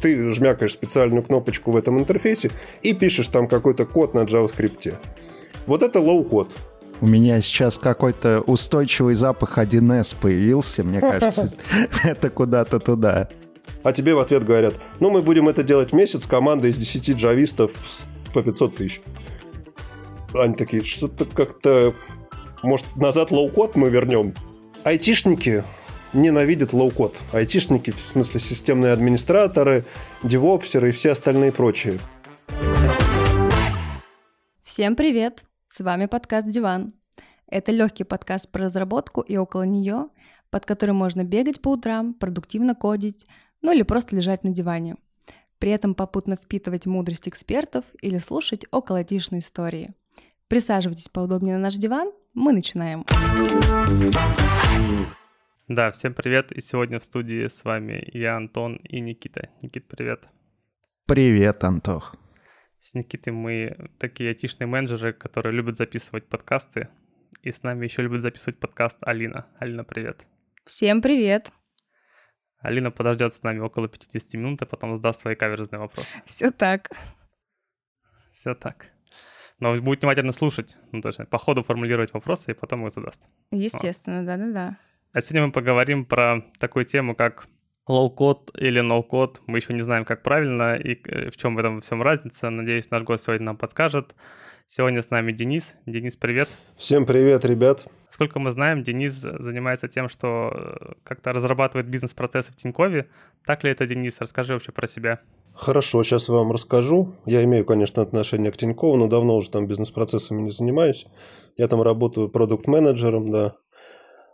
Ты жмякаешь специальную кнопочку в этом интерфейсе и пишешь там какой-то код на JavaScript. Вот это low-code. У меня сейчас какой-то устойчивый запах 1С появился, мне кажется. Это куда-то туда. А тебе в ответ говорят, ну мы будем это делать месяц, команда из 10 джавистов по 500 тысяч. Они такие, что-то как-то... Может, назад low-code мы вернем? Айтишники ненавидят low-code. Айтишники, в смысле системные администраторы, девопсеры и все остальные прочие. Всем привет! С вами подкаст «Диван». Это легкий подкаст про разработку и около нее, под который можно бегать по утрам, продуктивно кодить, ну или просто лежать на диване. При этом попутно впитывать мудрость экспертов или слушать около айтишной истории. Присаживайтесь поудобнее на наш диван, мы начинаем. Да, всем привет, и сегодня в студии с вами я, Антон и Никита. Никит, привет. Привет, Антох. С Никитой мы такие айтишные менеджеры, которые любят записывать подкасты. И с нами еще любит записывать подкаст Алина. Алина, привет. Всем привет. Алина подождет с нами около 50 минут, а потом задаст свои каверзные вопросы. Все так. Все так. Но будет внимательно слушать, ну, точно, по ходу формулировать вопросы и потом их задаст. Естественно, да-да-да. А сегодня мы поговорим про такую тему, как low-code или no-code. Мы еще не знаем, как правильно и э, в чем в этом всем разница. Надеюсь, наш гость сегодня нам подскажет. Сегодня с нами Денис. Денис, привет. Всем привет, ребят. Сколько мы знаем, Денис занимается тем, что э, как-то разрабатывает бизнес-процессы в Тинькове. Так ли это, Денис? Расскажи вообще про себя. Хорошо, сейчас вам расскажу. Я имею, конечно, отношение к Тинькову, но давно уже там бизнес-процессами не занимаюсь. Я там работаю продукт-менеджером, да.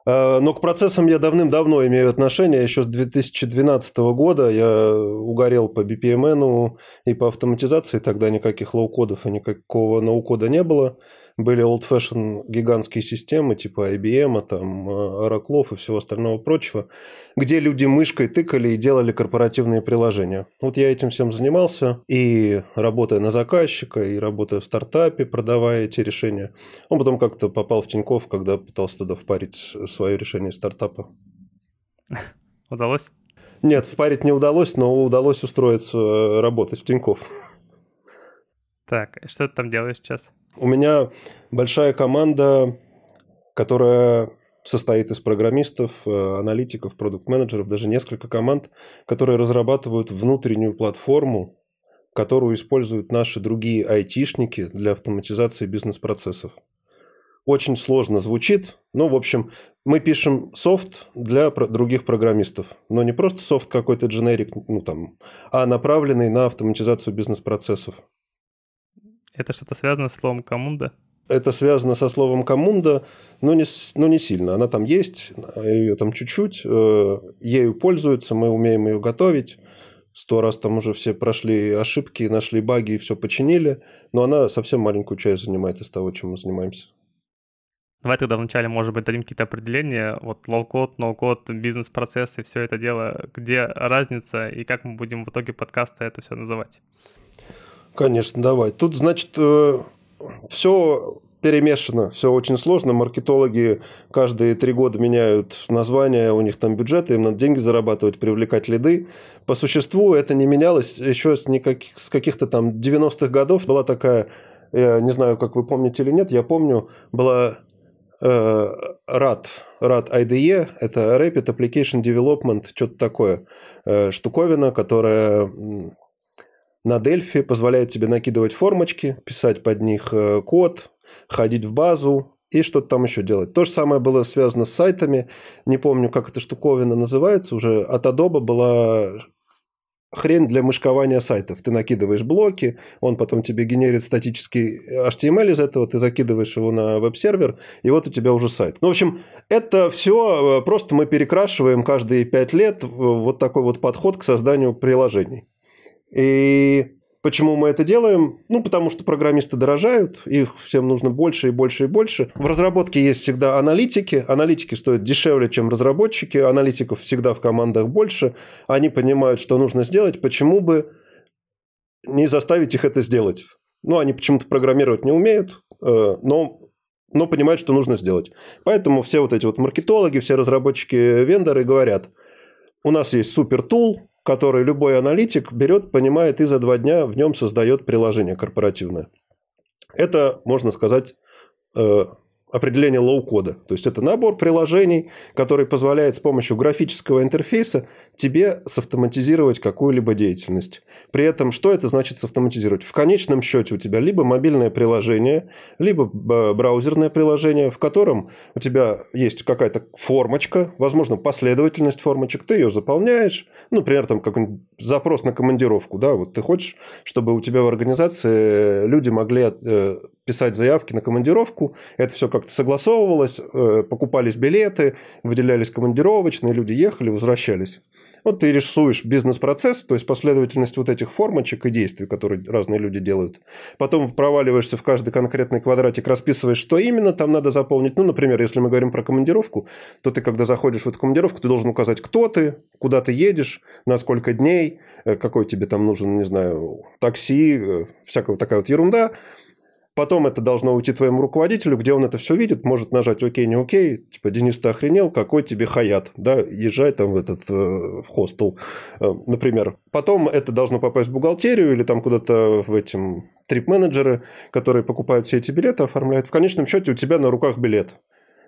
А, но к процессам я давным-давно имею отношение. Еще с 2012 года я угорел по BPMN и по автоматизации. Тогда никаких low-code ов и никакого no-code а не было были old-fashion гигантские системы типа IBM, там, Oracle и всего остального прочего, где люди мышкой тыкали и делали корпоративные приложения. Вот я этим всем занимался, и работая на заказчика, и работая в стартапе, продавая эти решения. Он потом как-то попал в Тинькофф, когда пытался туда впарить свое решение стартапа. Удалось? Нет, впарить не удалось, но удалось устроиться э, работать в Тинькофф. Так, что ты там делаешь сейчас? У меня большая команда, которая состоит из программистов, э, аналитиков, продукт-менеджеров, даже несколько команд, которые разрабатывают внутреннюю платформу, которую используют наши другие айтишники для автоматизации бизнес-процессов. Очень сложно звучит, но, в общем, мы пишем софт для других программистов, но не просто софт какой-то дженерик, ну, там, а направленный на автоматизацию бизнес-процессов. Это что-то связано с словом коммунда? Это связано со словом коммунда, но не, но не сильно. Она там есть, ее там чуть-чуть, э, ею пользуются, мы умеем ее готовить. Сто раз там уже все прошли ошибки, нашли баги и все починили, но она совсем маленькую часть занимает из того, чем мы занимаемся. Давай тогда вначале, может быть, дадим какие-то определения. Вот low-code, no-code, бизнес-процессы, все это дело. Где разница и как мы будем в итоге подкаста это все называть? Конечно, давай. Тут, значит, э, все перемешано, все очень сложно. Маркетологи каждые три года меняют названия, у них там бюджеты, им надо деньги зарабатывать, привлекать лиды. По существу это не менялось еще с, никаких, с каких-то там 90-х годов. Была такая, я не знаю, как вы помните или нет, я помню, была э, RAD, RAD IDE, это Rapid Application Development, что-то такое, э, штуковина, которая на Дельфи позволяет тебе накидывать формочки, писать под них э, код, ходить в базу и что-то там еще делать. То же самое было связано с сайтами. Не помню, как эта штуковина называется. Уже от Adobe была хрень для мышкования сайтов. Ты накидываешь блоки, он потом тебе генерит статический HTML из этого, ты закидываешь его на веб-сервер, и вот у тебя уже сайт. Ну, в общем, это все э, просто мы перекрашиваем каждые пять лет вот такой вот подход к созданию приложений. И Почему мы это делаем? Ну, потому что программисты дорожают, их всем нужно больше и больше и больше. В разработке есть всегда аналитики. Аналитики стоят дешевле, чем разработчики. Аналитиков всегда в командах больше. Они понимают, что нужно сделать. Почему бы не заставить их это сделать? Ну, они почему-то программировать не умеют, э, но но понимают, что нужно сделать. Поэтому все вот эти вот маркетологи, все разработчики, вендоры говорят, у нас есть супер tool, который любой аналитик берет, понимает и за два дня в нем создает приложение корпоративное. Это, можно сказать, э, определение low-code а. То есть это набор приложений, который позволяет с помощью графического интерфейса тебе савтоматизировать какую-либо деятельность. При этом что это значит савтоматизировать? В конечном счете у тебя либо мобильное приложение, либо браузерное приложение, в котором у тебя есть какая-то формочка, возможно, последовательность формочек, ты ее заполняешь, ну, например, там какой-нибудь запрос на командировку, да, вот ты хочешь, чтобы у тебя в организации люди могли э, писать заявки на командировку. Это все как-то согласовывалось, э, покупались билеты, выделялись командировочные, люди ехали, возвращались. Вот ты рисуешь бизнес-процесс, то есть последовательность вот этих формочек и действий, которые разные люди делают. Потом проваливаешься в каждый конкретный квадратик, расписываешь, что именно там надо заполнить. Ну, например, если мы говорим про командировку, то ты, когда заходишь в эту командировку, ты должен указать, кто ты, куда ты едешь, на сколько дней, э, какой тебе там нужен, не знаю, такси, э, всякая такая вот ерунда. Потом это должно уйти твоему руководителю, где он это все видит, может нажать окей, не окей, типа, Денис, ты охренел, какой тебе хаят, да, езжай там в этот э, в хостел, э, например. Потом это должно попасть в бухгалтерию или там куда-то в этим trip-менеджеры, которые покупают все эти билеты, оформляют. В конечном счете у тебя на руках билет.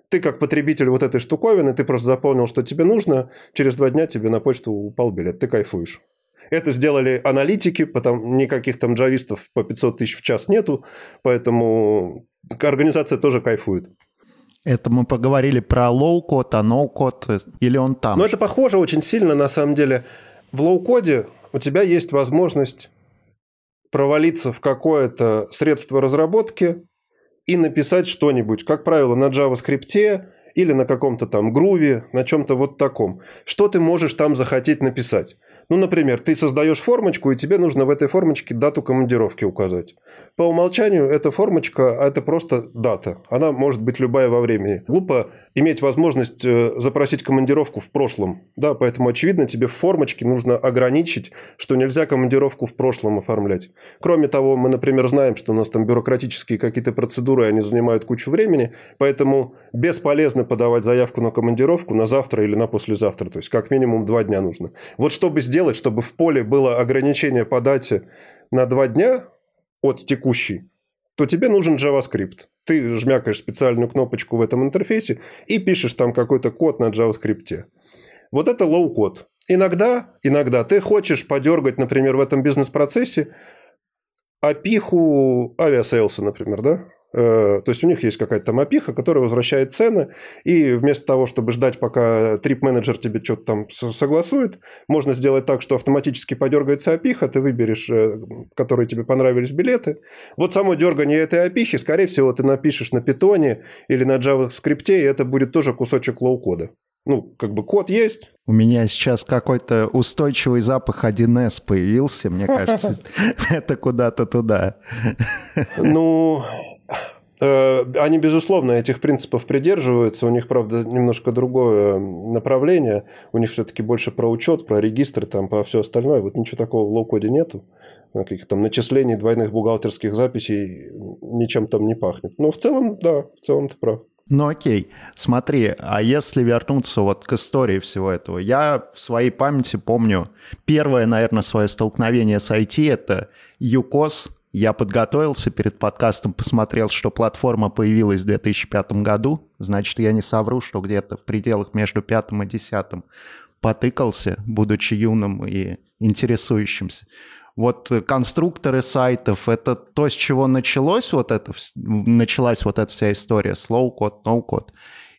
Ты как потребитель вот этой штуковины, ты просто заполнил, что тебе нужно, через два дня тебе на почту упал билет, ты кайфуешь. Это сделали аналитики, потому никаких там джавистов по 500 тысяч в час нету, поэтому организация тоже кайфует. Это мы поговорили про low-code, а no-code, или он там? Ну, это похоже очень сильно, на самом деле. В лоу-коде у тебя есть возможность провалиться в какое-то средство разработки и написать что-нибудь, как правило, на JavaScript или на каком-то там Groovy, на чем-то вот таком. Что ты можешь там захотеть написать? Ну, например, ты создаешь формочку, и тебе нужно в этой формочке дату командировки указать. По умолчанию эта формочка – это просто дата. Она может быть любая во времени. Глупо иметь возможность э, запросить командировку в прошлом. Да, поэтому, очевидно, тебе в формочке нужно ограничить, что нельзя командировку в прошлом оформлять. Кроме того, мы, например, знаем, что у нас там бюрократические какие-то процедуры, они занимают кучу времени, поэтому бесполезно подавать заявку на командировку на завтра или на послезавтра. То есть, как минимум два дня нужно. Вот чтобы сделать сделать, чтобы в поле было ограничение по дате на два дня от текущей, то тебе нужен JavaScript. Ты жмякаешь специальную кнопочку в этом интерфейсе и пишешь там какой-то код на JavaScript. Вот это лоу-код. Иногда, иногда ты хочешь подергать, например, в этом бизнес-процессе апиху Aviasales а, например, да? Э, то есть у них есть какая-то там апиха, которая возвращает цены, и вместо того, чтобы ждать, пока trip-менеджер тебе что-то там согласует, можно сделать так, что автоматически подергается апиха, ты выберешь, э, которые тебе понравились билеты. Вот само дергание этой апихи, скорее всего, ты напишешь на питоне или на JavaScript, и это будет тоже кусочек лоу-кода. Ну, как бы код есть. У меня сейчас какой-то устойчивый запах 1С появился, мне кажется, это куда-то туда. Ну, они, безусловно, этих принципов придерживаются. У них, правда, немножко другое направление. У них все-таки больше про учет, про регистры, там, про все остальное. Вот ничего такого в лоу-коде нету. Каких там начислений двойных бухгалтерских записей ничем там не пахнет. Но в целом, да, в целом ты прав. Ну окей, смотри, а если вернуться вот к истории всего этого, я в своей памяти помню первое, наверное, свое столкновение с IT — это ЮКОС, я подготовился перед подкастом, посмотрел, что платформа появилась в 2005 году. Значит, я не совру, что где-то в пределах между пятым и десятым потыкался, будучи юным и интересующимся. Вот конструкторы сайтов — это то, с чего началось вот это, началась вот эта вся история low-code, no-code?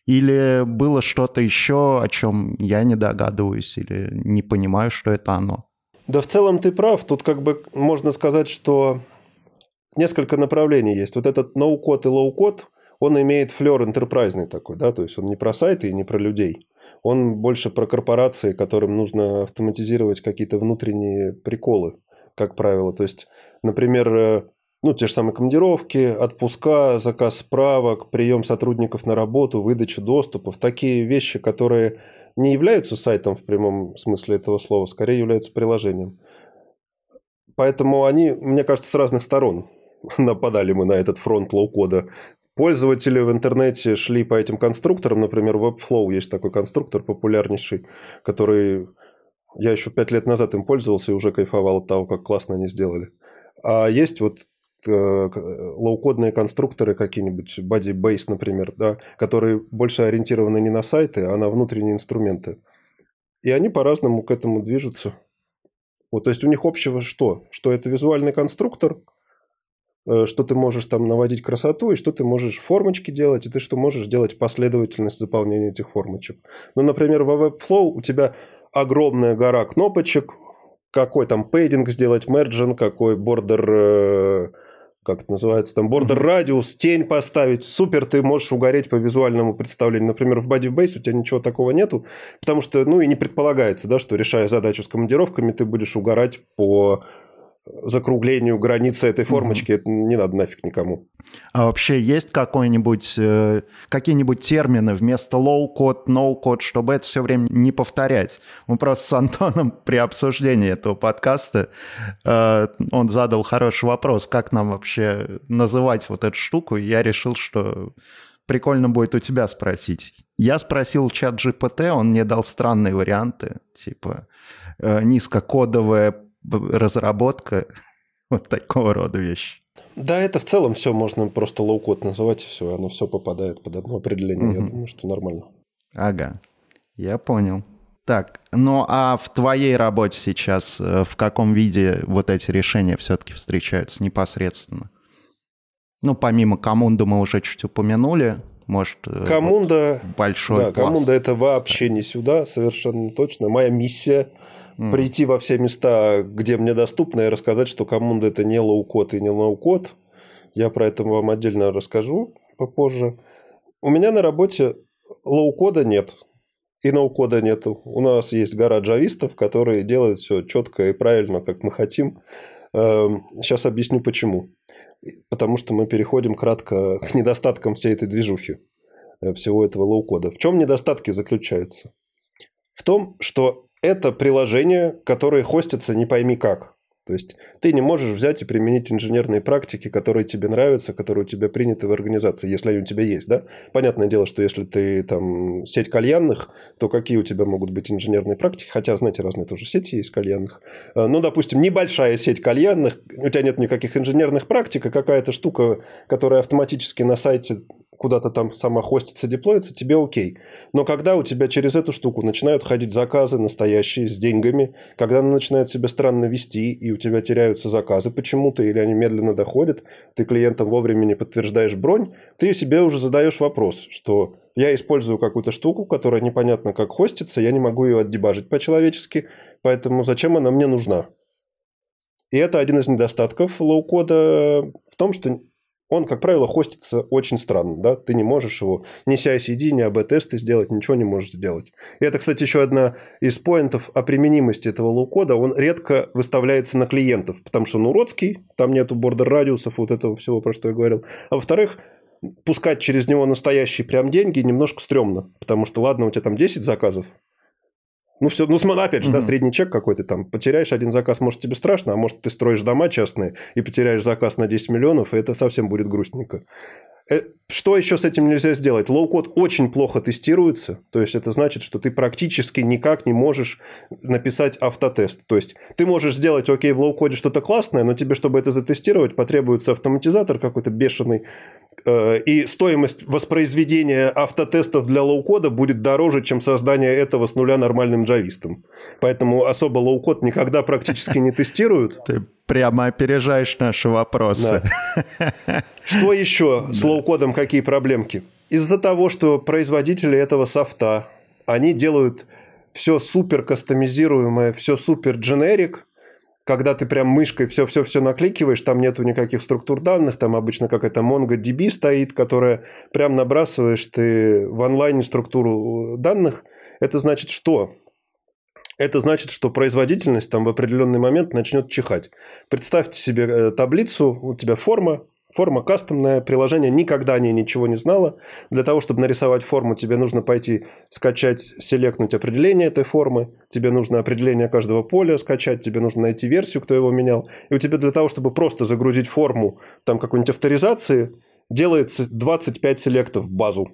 Или было что-то еще, о чем я не догадываюсь или не понимаю, что это оно? Да в целом ты прав. Тут как бы можно сказать, что несколько направлений есть. Вот этот ноу-код и лоу-код, он имеет флер enterprise ный такой, да, то есть он не про сайты и не про людей. Он больше про корпорации, которым нужно автоматизировать какие-то внутренние приколы, как правило. То есть, например, э, ну, те же самые командировки, отпуска, заказ справок, прием сотрудников на работу, выдача доступов. Такие вещи, которые не являются сайтом в прямом смысле этого слова, скорее являются приложением. Поэтому они, мне кажется, с разных сторон нападали мы на этот фронт лоу-кода. пользователи в интернете шли по этим конструкторам, например, Webflow есть такой конструктор популярнейший, который я еще пять лет назад им пользовался и уже кайфовал от того, как классно они сделали. А есть вот э, лоукодные конструкторы какие-нибудь, Body Base, например, да, которые больше ориентированы не на сайты, а на внутренние инструменты. И они по-разному к этому движутся. Вот, то есть у них общего что? Что это визуальный конструктор, э, что ты можешь там наводить красоту, и что ты можешь формочки делать, и ты что можешь делать последовательность заполнения этих формочек. Ну, например, во Webflow у тебя огромная гора кнопочек, какой там пейдинг сделать, мерджин, какой бордер, э, как это называется, там бордер радиус, тень поставить, супер, ты можешь угореть по визуальному представлению. Например, в Bodybase у тебя ничего такого нету, потому что, ну, и не предполагается, да, что решая задачу с командировками, ты будешь угорать по закруглению границы этой формочки. Mm-hmm. Это не надо нафиг никому. А вообще есть какой-нибудь, э, какие-нибудь термины вместо low-code, no-code, чтобы это все время не повторять? Мы просто с Антоном при обсуждении этого подкаста, э, он задал хороший вопрос, как нам вообще называть вот эту штуку, и я решил, что прикольно будет у тебя спросить. Я спросил чат GPT, он мне дал странные варианты, типа э, низкокодовая разработка, вот такого рода вещи. Да, это в целом все можно просто лоу-код называть, все, оно все попадает под одно определение. Угу. Я думаю, что нормально. Ага, я понял. Так, ну а в твоей работе сейчас э, в каком виде вот эти решения все-таки встречаются непосредственно? Ну, помимо Camunda мы уже чуть упомянули, может... Э, Camunda... Вот большой Да, Camunda это вообще не сюда, совершенно точно. Моя миссия mm. прийти во все места, где мне доступно, и рассказать, что Camunda это не лоу-код и не ноу-код. Я про это вам отдельно расскажу попозже. У меня на работе лоу-кода нет. И ноу-кода нету. У нас есть гора джавистов, которые делают все четко и правильно, как мы хотим. Сейчас эм, объясню почему. Потому что мы переходим кратко к недостаткам всей этой движухи, э, всего этого лоу-кода. В чем недостатки заключаются? В том, что это приложение, которое хостится не пойми как. То есть ты не можешь взять и применить инженерные практики, которые тебе нравятся, которые у тебя приняты в организации, если они у тебя есть, да? Понятное дело, что если ты там сеть кальянных, то какие у тебя могут быть инженерные практики? Хотя, знаете, разные тоже сети есть кальянных. А, ну, допустим, небольшая сеть кальянных, у тебя нет никаких инженерных практик, а какая-то штука, которая автоматически на сайте куда-то там сама хостится, деплоится, тебе окей. Но когда у тебя через эту штуку начинают ходить заказы настоящие с деньгами, когда она начинает себя странно вести, и у тебя теряются заказы почему-то, или они медленно доходят, ты клиентам вовремя не подтверждаешь бронь, ты себе уже задаешь вопрос, что я использую какую-то штуку, которая непонятно как хостится, я не могу ее отдебажить по-человечески, поэтому зачем она мне нужна? И это один из недостатков лоу-кода в том, что он, как правило, хостится очень странно, да, ты не можешь его ни CI-CD, ни AB-тесты сделать, ничего не можешь сделать. И это, кстати, еще одна из point ов о применимости этого лоу-кода, он редко выставляется на клиентов, потому что он уродский, там нету border radius ов, вот этого всего, про что я говорил. А во-вторых, пускать через него настоящие прям деньги немножко стрёмно, потому что, ладно, у тебя там 10 заказов, ну, все, ну, опять же, да, средний чек какой-то там. Потеряешь один заказ, может, тебе страшно, а может, ты строишь дома частные и потеряешь заказ на 10 миллионов, и это совсем будет грустненько. Что еще с этим нельзя сделать? Лоу-код очень плохо тестируется, то есть это значит, что ты практически никак не можешь написать автотест. То есть ты можешь сделать, окей, в лоу-коде что-то классное, но тебе, чтобы это затестировать, потребуется автоматизатор какой-то бешеный, э, и стоимость воспроизведения автотестов для лоу-кода будет дороже, чем создание этого с нуля нормальным джавистом. Поэтому особо лоу-код никогда практически не тестируют. Ты прямо опережаешь наши вопросы. Что еще с лоу-кодом, какие проблемки? Из-за того, что производители этого софта, они делают все супер кастомизируемое, все супер дженерик, когда ты прям мышкой все-все-все накликиваешь, там нету никаких структур данных, там обычно какая-то MongoDB стоит, которая прям набрасываешь ты в онлайне структуру данных. Это значит что? это значит, что производительность там в определенный момент начнет чихать. Представьте себе э, таблицу, у тебя форма, Форма кастомная, приложение никогда о ней ничего не знало. Для того, чтобы нарисовать форму, тебе нужно пойти скачать, селектнуть определение этой формы, тебе нужно определение каждого поля скачать, тебе нужно найти версию, кто его менял. И у тебя для того, чтобы просто загрузить форму там какой-нибудь авторизации, делается 25 селектов в базу,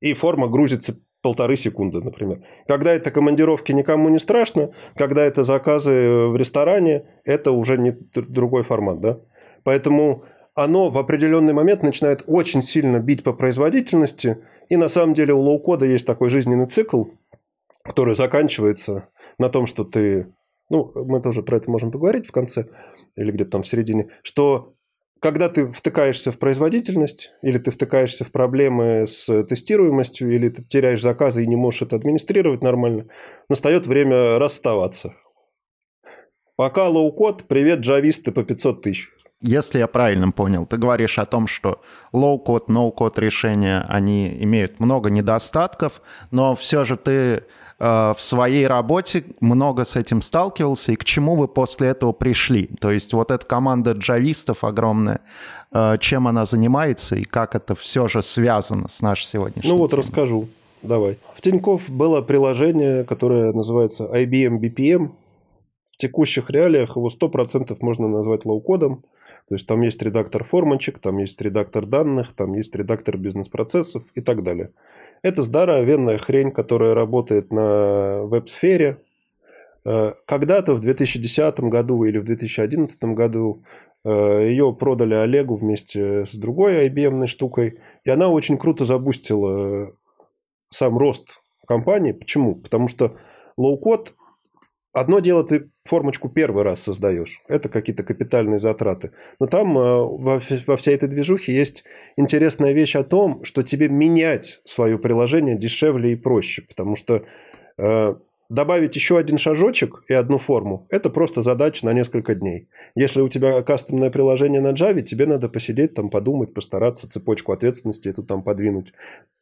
и форма грузится полторы секунды, например. Когда это командировки никому не страшно, когда это заказы в ресторане, это уже не другой формат, да? Поэтому оно в определенный момент начинает очень сильно бить по производительности, и на самом деле у лоу-кода есть такой жизненный цикл, который заканчивается на том, что ты, ну, мы тоже про это можем поговорить в конце или где-то там в середине, что когда ты втыкаешься в производительность, или ты втыкаешься в проблемы с тестируемостью, или ты теряешь заказы и не можешь это администрировать нормально, настает время расставаться. Пока low-code, привет, джависты по 500 тысяч. Если я правильно понял, ты говоришь о том, что low-code, no-code решения, они имеют много недостатков, но все же ты Э, в своей работе много с этим сталкивался, и к чему вы после этого пришли? То есть вот эта команда джавистов огромная, э, чем она занимается и как это все же связано с нашей сегодняшней Ну вот темой? расскажу. Давай. В Тинькофф было приложение, которое называется IBM BPM. Текущих реалиях его 100% можно назвать low-code ом. То есть там есть редактор формочек, там есть редактор данных, там есть редактор бизнес-процессов и так далее. Это здоровенная хрень, которая работает на WebSphere. Э, когда-то в 2010 году или в 2011 году э, ее продали Олегу вместе с другой IBM штукой, и она очень круто забустила сам рост компании. Почему? Потому что low-code Одно дело, ты формочку первый раз создаешь. Это какие-то капитальные затраты. Но там э, во, всей этой движухе есть интересная вещь о том, что тебе менять свое приложение дешевле и проще. Потому что э, добавить еще один шажочек и одну форму – это просто задача на несколько дней. Если у тебя кастомное приложение на Java, тебе надо посидеть, там, подумать, постараться, цепочку ответственности эту там подвинуть,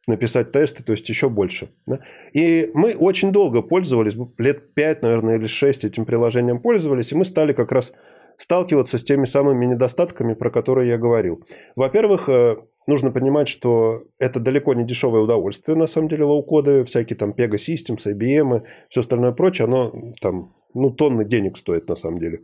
написать тесты, то есть еще больше. Да? И мы очень долго пользовались, лет 5, наверное, или 6 этим приложением пользовались, и мы стали как раз сталкиваться с теми самыми недостатками, про которые я говорил. Во-первых, э, нужно понимать, что это далеко не дешевое удовольствие, на самом деле, лоу-коды, всякие там Pega Systems, IBM все остальное прочее, оно там, ну, тонны денег стоит на самом деле.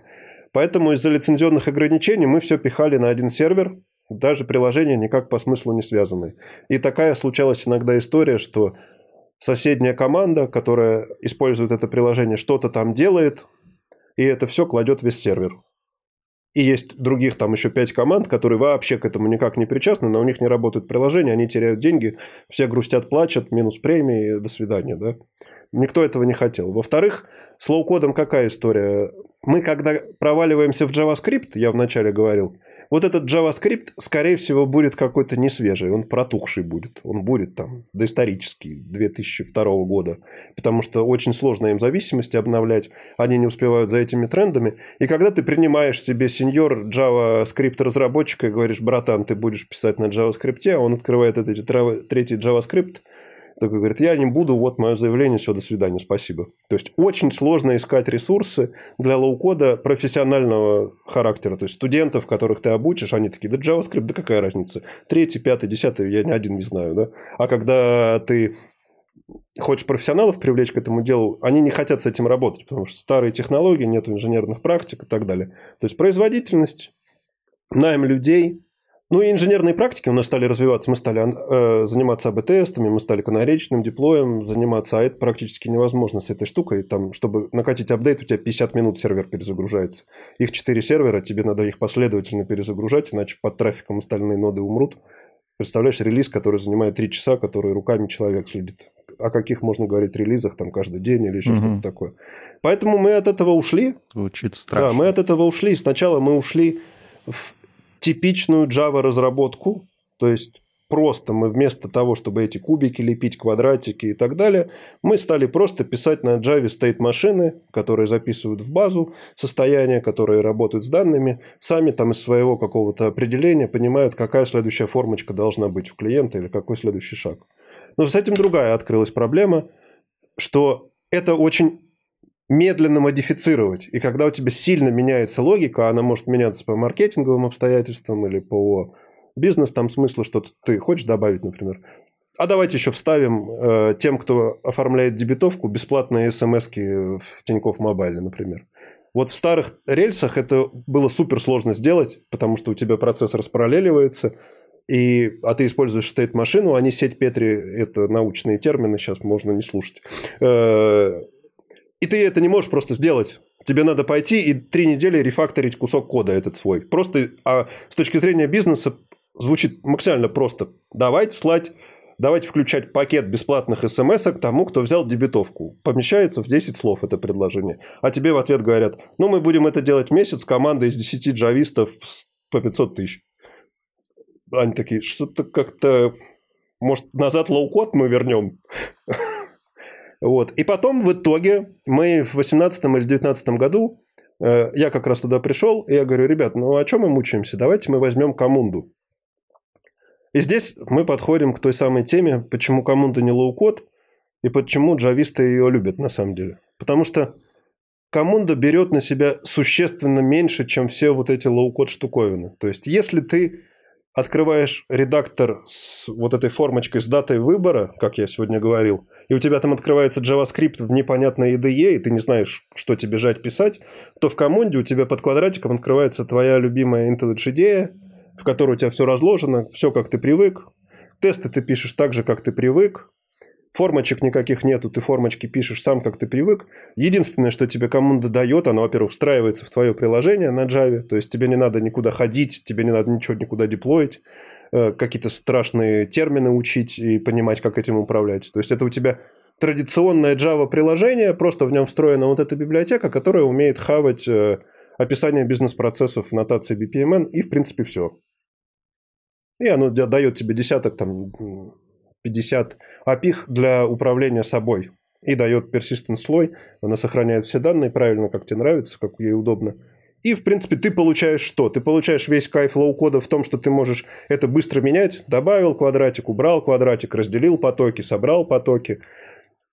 Поэтому из-за лицензионных ограничений мы все пихали на один сервер, даже приложения никак по смыслу не связаны. И такая случалась иногда история, что соседняя команда, которая использует это приложение, что-то там делает, и это все кладет весь сервер. И есть других там еще пять команд, которые вообще к этому никак не причастны, но у них не работают приложения, они теряют деньги, все грустят, плачут, минус премии, до свидания, да. Никто этого не хотел. Во-вторых, с low-code ом какая история? Мы, когда проваливаемся в JavaScript, я вначале говорил, вот этот JavaScript, скорее всего, будет какой-то несвежий, он протухший будет. Он будет там доисторический, 2002 года. Потому что очень сложно им зависимости обновлять, они не успевают за этими трендами. И когда ты принимаешь себе senior JavaScript разработчика и говоришь, братан, ты будешь писать на JavaScript, а он открывает этот третий JavaScript, такой говорит, я не буду, вот мое заявление, все, до свидания, спасибо. То есть очень сложно искать ресурсы для low-code а профессионального характера. То есть студентов, которых ты обучишь, они такие, да JavaScript, да какая разница? Третий, пятый, десятый, я ни один не знаю. Да? А когда ты хочешь профессионалов привлечь к этому делу, они не хотят с этим работать, потому что старые технологии, нет инженерных практик и так далее. То есть производительность, найм людей, ну и инженерные практики у нас стали развиваться. Мы стали э, заниматься АБ-тестами, мы стали канаречным диплоем заниматься, а это практически невозможно с этой штукой. Там, чтобы накатить апдейт, у тебя 50 минут сервер перезагружается. Их 4 сервера, тебе надо их последовательно перезагружать, иначе под трафиком остальные ноды умрут. Представляешь, релиз, который занимает 3 часа, который руками человек следит. О каких можно говорить релизах там каждый день или еще угу. что-то такое. Поэтому мы от этого ушли. Звучит страшно. Да, мы от этого ушли. Сначала мы ушли в типичную Java разработку, то есть просто мы вместо того, чтобы эти кубики лепить, квадратики и так далее, мы стали просто писать на Java state машины, которые записывают в базу состояния, которые работают с данными, сами там из своего какого-то определения понимают, какая следующая формочка должна быть у клиента или какой следующий шаг. Но с этим другая открылась проблема, что это очень медленно модифицировать. И когда у тебя сильно меняется логика, она может меняться по маркетинговым обстоятельствам или по бизнес, там смысла что-то ты хочешь добавить, например. А давайте еще вставим э, тем, кто оформляет дебетовку, бесплатные смс в Тинькофф Мобайле, например. Вот в старых рельсах это было супер сложно сделать, потому что у тебя процесс распараллеливается, и, а ты используешь стейт-машину, а не сеть Петри, это научные термины, сейчас можно не слушать. Э, и ты это не можешь просто сделать. Тебе надо пойти и три недели рефакторить кусок кода этот свой. Просто, а с точки зрения бизнеса звучит максимально просто. Давайте слать давайте включать пакет бесплатных смс к тому, кто взял дебетовку. Помещается в 10 слов это предложение. А тебе в ответ говорят, ну, мы будем это делать месяц, команда из 10 джавистов по 500 тысяч. Они такие, что-то как-то... Может, назад low-code мы вернем? Вот. И потом в итоге мы в 18 или 19 году, э, я как раз туда пришел, и я говорю, ребят, ну о чем мы мучаемся? Давайте мы возьмем Камунду. И здесь мы подходим к той самой теме, почему Camunda не low-code, и почему джависты ее любят на самом деле. Потому что Camunda берет на себя существенно меньше, чем все вот эти low-code штуковины. То есть, если ты открываешь редактор с вот этой формочкой с датой выбора, как я сегодня говорил, и у тебя там открывается JavaScript в непонятной IDE, и ты не знаешь, что тебе жать писать, то в Камунде у тебя под квадратиком открывается твоя любимая IntelliJ IDEA, в которой у тебя все разложено, все как ты привык. Тесты ты пишешь так же, как ты привык. Формочек никаких нету, ты формочки пишешь сам, как ты привык. Единственное, что тебе команда дает, она, во-первых, встраивается в твое приложение на Java, то есть тебе не надо никуда ходить, тебе не надо ничего никуда деплоить, э, какие-то страшные термины учить и понимать, как этим управлять. То есть это у тебя традиционное Java-приложение, просто в нем встроена вот эта библиотека, которая умеет хавать э, описание бизнес-процессов в нотации BPMN и, в принципе, все. И оно дает тебе десяток, там, 50 API х для управления собой. И дает persistent слой. Она сохраняет все данные правильно, как тебе нравится, как ей удобно. И, в принципе, ты получаешь что? Ты получаешь весь кайф low-code а в том, что ты можешь это быстро менять. Добавил квадратик, убрал квадратик, разделил потоки, собрал потоки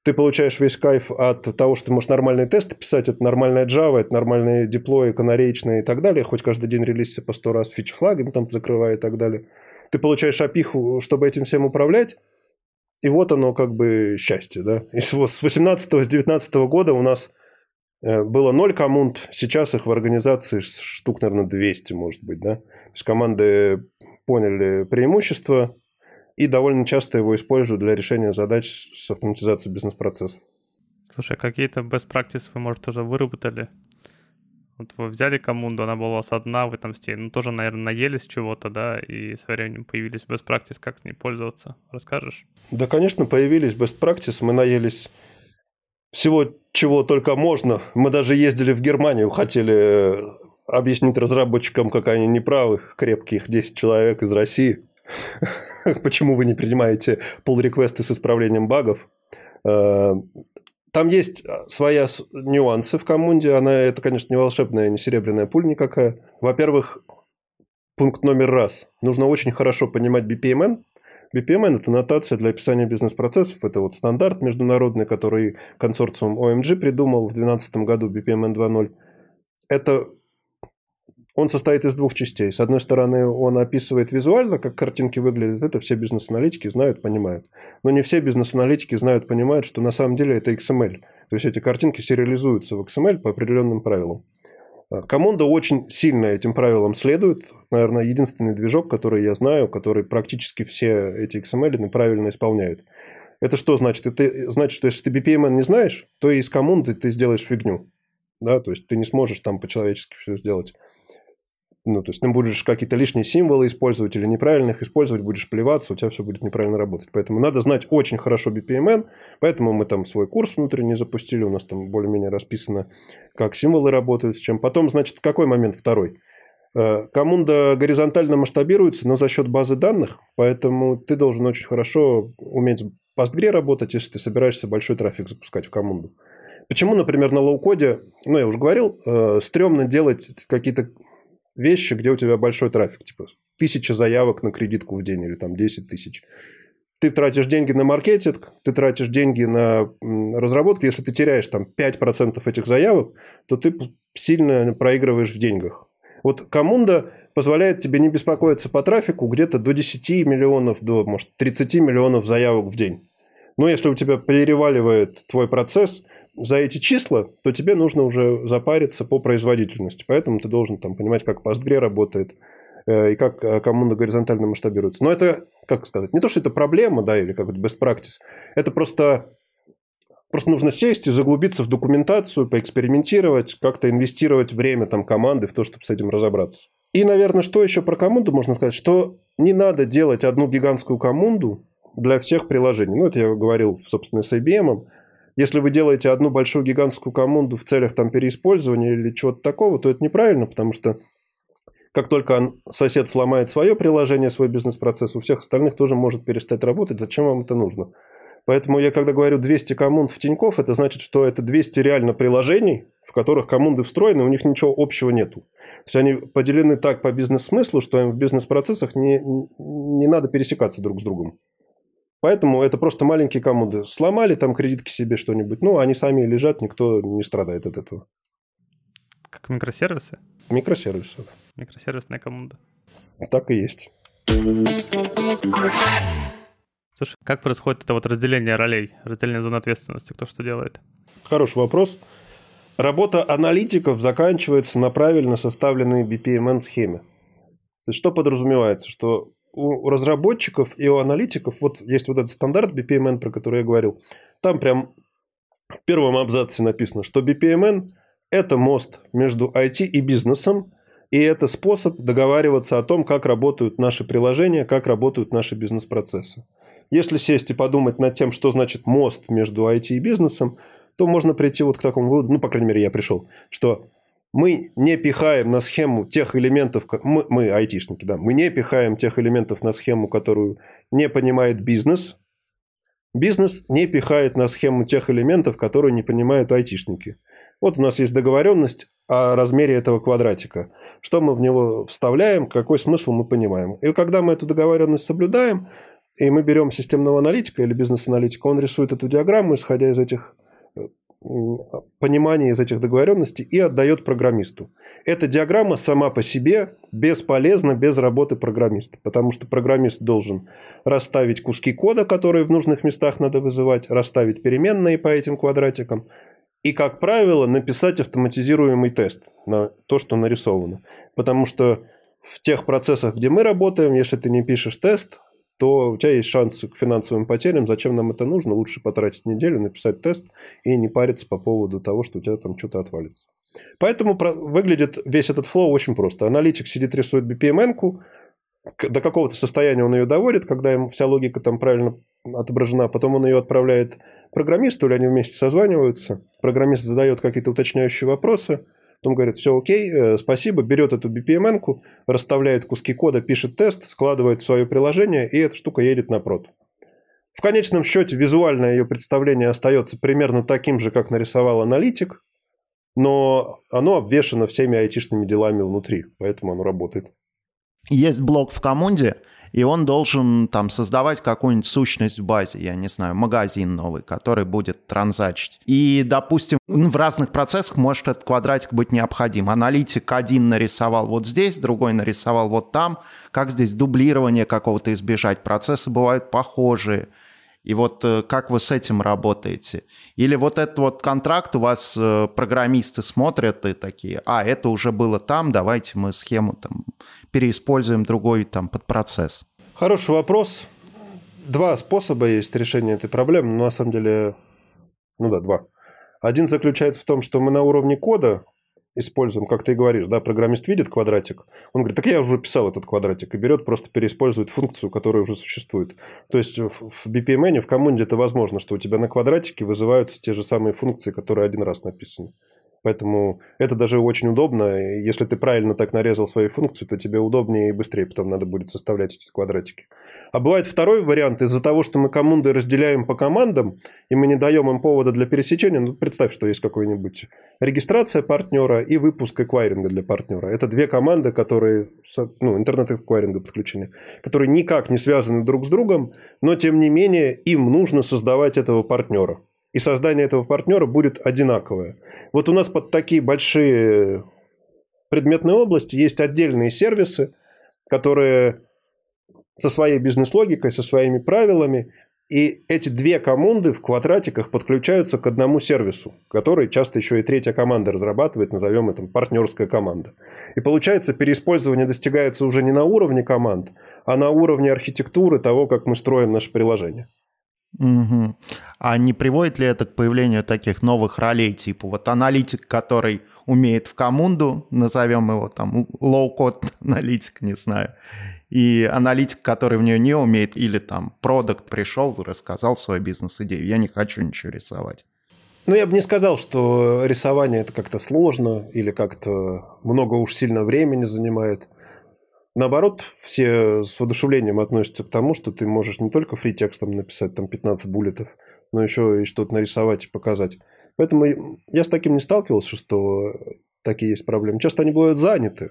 ты получаешь весь кайф от того, что ты можешь нормальные тесты писать, это нормальная Java, это нормальные деплои, канареечные и так далее, хоть каждый день релизится по сто раз feature-flag ами там закрывая и так далее. Ты получаешь опиху, чтобы этим всем управлять, и вот оно как бы счастье, да. И с 18 с 19 года у нас э, было ноль коммунд, сейчас их в организации штук, наверное, 200, может быть, да. То есть команды поняли преимущество, и довольно часто его использую для решения задач с автоматизацией бизнес-процессов. Слушай, какие-то best practices вы, может, уже выработали? Вот вы взяли команду, она была у вас одна, вы там с ней, ну, тоже, наверное, наелись чего-то, да, и со временем появились best practices, как с ней пользоваться. Расскажешь? Да, конечно, появились best practices, мы наелись всего, чего только можно. Мы даже ездили в Германию, хотели э, объяснить разработчикам, как они неправы, крепких 10 человек из России. почему вы не принимаете pull-реквесты с исправлением багов. Там есть свои нюансы в коммунде. Она, это, конечно, не волшебная, не серебряная пуль никакая. Во-первых, пункт номер раз. Нужно очень хорошо понимать BPMN. BPMN – это нотация для описания бизнес-процессов. Это вот стандарт международный, который консорциум OMG придумал в 2012 году, BPMN 2.0. Это он состоит из двух частей. С одной стороны, он описывает визуально, как картинки выглядят. Это все бизнес-аналитики знают, понимают. Но не все бизнес-аналитики знают, понимают, что на самом деле это XML. То есть эти картинки сериализуются в XML по определенным правилам. А, Команда очень сильно этим правилам следует. Наверное, единственный движок, который я знаю, который практически все эти XML правильно исполняет. Это что значит? Это значит, что если ты BPMN не знаешь, то из команды ты сделаешь фигню. Да? То есть ты не сможешь там по-человечески все сделать. Ну, то есть ты будешь какие-то лишние символы использовать или неправильно их использовать, будешь плеваться, у тебя все будет неправильно работать. Поэтому надо знать очень хорошо BPMN, поэтому мы там свой курс внутренний запустили, у нас там более-менее расписано, как символы работают, с чем. Потом, значит, какой момент второй? Э, Camunda горизонтально масштабируется, но за счет базы данных, поэтому ты должен очень хорошо уметь с Postgre работать, если ты собираешься большой трафик запускать в Камунду. Почему, например, на low-code е, ну, я уже говорил, э, стрёмно делать какие-то вещи, где у тебя большой трафик, типа тысяча заявок на кредитку в день или там 10 тысяч. Ты тратишь деньги на маркетинг, ты тратишь деньги на разработку. Если ты теряешь там 5% этих заявок, то ты сильно проигрываешь в деньгах. Вот Коммунда позволяет тебе не беспокоиться по трафику где-то до 10 миллионов, до, может, 30 миллионов заявок в день. Но если у тебя переваливает твой процесс за эти числа, то тебе нужно уже запариться по производительности. Поэтому ты должен там, понимать, как Postgre работает, и как команда горизонтально масштабируется. Но это, как сказать, не то, что это проблема, да, или как это best practice, это просто Просто нужно сесть и заглубиться в документацию, поэкспериментировать, как-то инвестировать время там, команды в то, чтобы с этим разобраться. И, наверное, что еще про команду можно сказать, что не надо делать одну гигантскую команду для всех приложений. Ну, это я говорил, собственно, с IBM. Если вы делаете одну большую гигантскую команду в целях там, переиспользования или чего-то такого, то это неправильно, потому что как только сосед сломает свое приложение, свой бизнес-процесс, у всех остальных тоже может перестать работать. Зачем вам это нужно? Поэтому я когда говорю 200 коммунд в Тинькофф, это значит, что это 200 реально приложений, в которых коммунды встроены, у них ничего общего нету. То есть они поделены так по бизнес-смыслу, что им в бизнес-процессах не, не надо пересекаться друг с другом. Поэтому это просто маленькие коммунды. Сломали там кредитки себе что-нибудь, ну, они сами лежат, никто не страдает от этого. Как микросервисы? Микросервисы, да. Микросервисная коммунда. Так и есть. Слушай, как происходит это вот разделение ролей, разделение зон ответственности, кто что делает? Хороший вопрос. Работа аналитиков заканчивается на правильно составленной BPMN-схеме. То есть, что подразумевается? Что у разработчиков и у аналитиков, вот есть вот этот стандарт BPMN, про который я говорил, там прям в первом абзаце написано, что BPMN – это мост между IT и бизнесом, и это способ договариваться о том, как работают наши приложения, как работают наши бизнес-процессы. Если сесть и подумать над тем, что значит мост между IT и бизнесом, то можно прийти вот к такому выводу, ну, по крайней мере, я пришел, что мы не пихаем на схему тех элементов, мы, мы айтишники, да, мы не пихаем тех элементов на схему, которую не понимает бизнес. Бизнес не пихает на схему тех элементов, которые не понимают айтишники. Вот у нас есть договоренность о размере этого квадратика. Что мы в него вставляем, какой смысл мы понимаем. И когда мы эту договоренность соблюдаем, и мы берем системного аналитика или бизнес-аналитика, он рисует эту диаграмму, исходя из этих понимания из этих договоренностей и отдает программисту. Эта диаграмма сама по себе бесполезна без работы программиста, потому что программист должен расставить куски кода, которые в нужных местах надо вызывать, расставить переменные по этим квадратикам и, как правило, написать автоматизируемый тест на то, что нарисовано. Потому что в тех процессах, где мы работаем, если ты не пишешь тест, то у тебя есть шанс к финансовым потерям. Зачем нам это нужно? Лучше потратить неделю, написать тест и не париться по поводу того, что у тебя там что-то отвалится. Поэтому выглядит весь этот флоу очень просто. Аналитик сидит, рисует BPMN-ку, до какого-то состояния он ее доводит, когда ему вся логика там правильно отображена, потом он ее отправляет программисту, или они вместе созваниваются, программист задает какие-то уточняющие вопросы, Потом говорит, все окей, э, спасибо, берет эту BPMN-ку, расставляет куски кода, пишет тест, складывает в свое приложение, и эта штука едет на прод. В конечном счете визуальное ее представление остается примерно таким же, как нарисовал аналитик, но оно обвешено всеми айтишными делами внутри, поэтому оно работает. Есть блок в команде, и он должен там создавать какую-нибудь сущность в базе, я не знаю, магазин новый, который будет транзачить. И, допустим, в разных процессах может этот квадратик быть необходим. Аналитик один нарисовал вот здесь, другой нарисовал вот там. Как здесь дублирование какого-то избежать? Процессы бывают похожие. И вот э, как вы с этим работаете? Или вот этот вот контракт у вас э, программисты смотрят и такие, а, это уже было там, давайте мы схему там переиспользуем другой там под процесс. Хороший вопрос. Два способа есть решения этой проблемы, но на самом деле, ну да, два. Один заключается в том, что мы на уровне кода используем, как ты говоришь, да, программист видит квадратик, он говорит, так я уже писал этот квадратик, и берет, просто переиспользует функцию, которая уже существует. То есть в BPMN, в команде это возможно, что у тебя на квадратике вызываются те же самые функции, которые один раз написаны. Поэтому это даже очень удобно. Если ты правильно так нарезал свои функции, то тебе удобнее и быстрее потом надо будет составлять эти квадратики. А бывает второй вариант. Из-за того, что мы команды разделяем по командам, и мы не даем им повода для пересечения, ну, представь, что есть какой-нибудь регистрация партнера и выпуск эквайринга для партнера. Это две команды, которые, ну, интернет-эквайринга подключения, которые никак не связаны друг с другом, но, тем не менее, им нужно создавать этого партнера и создание этого партнера будет одинаковое. Вот у нас под такие большие предметные области есть отдельные сервисы, которые со своей бизнес-логикой, со своими правилами, И эти две команды в квадратиках подключаются к одному сервису, который часто еще и третья команда разрабатывает, назовем это партнерская команда. И получается, переиспользование достигается уже не на уровне команд, а на уровне архитектуры того, как мы строим наше приложение. Угу. А не приводит ли это к появлению таких новых ролей, типа вот аналитик, который умеет в команду, назовем его там low-code аналитик, не знаю, и аналитик, который в нее не умеет, или там продукт пришел, рассказал свою бизнес-идею. Я не хочу ничего рисовать. Ну, я бы не сказал, что рисование это как-то сложно или как-то много уж сильно времени занимает. Наоборот, все с воодушевлением относятся к тому, что ты можешь не только фри-текстом написать там 15 буллетов, но еще и что-то нарисовать и показать. Поэтому я с таким не сталкивался, что такие есть проблемы. Часто они бывают заняты.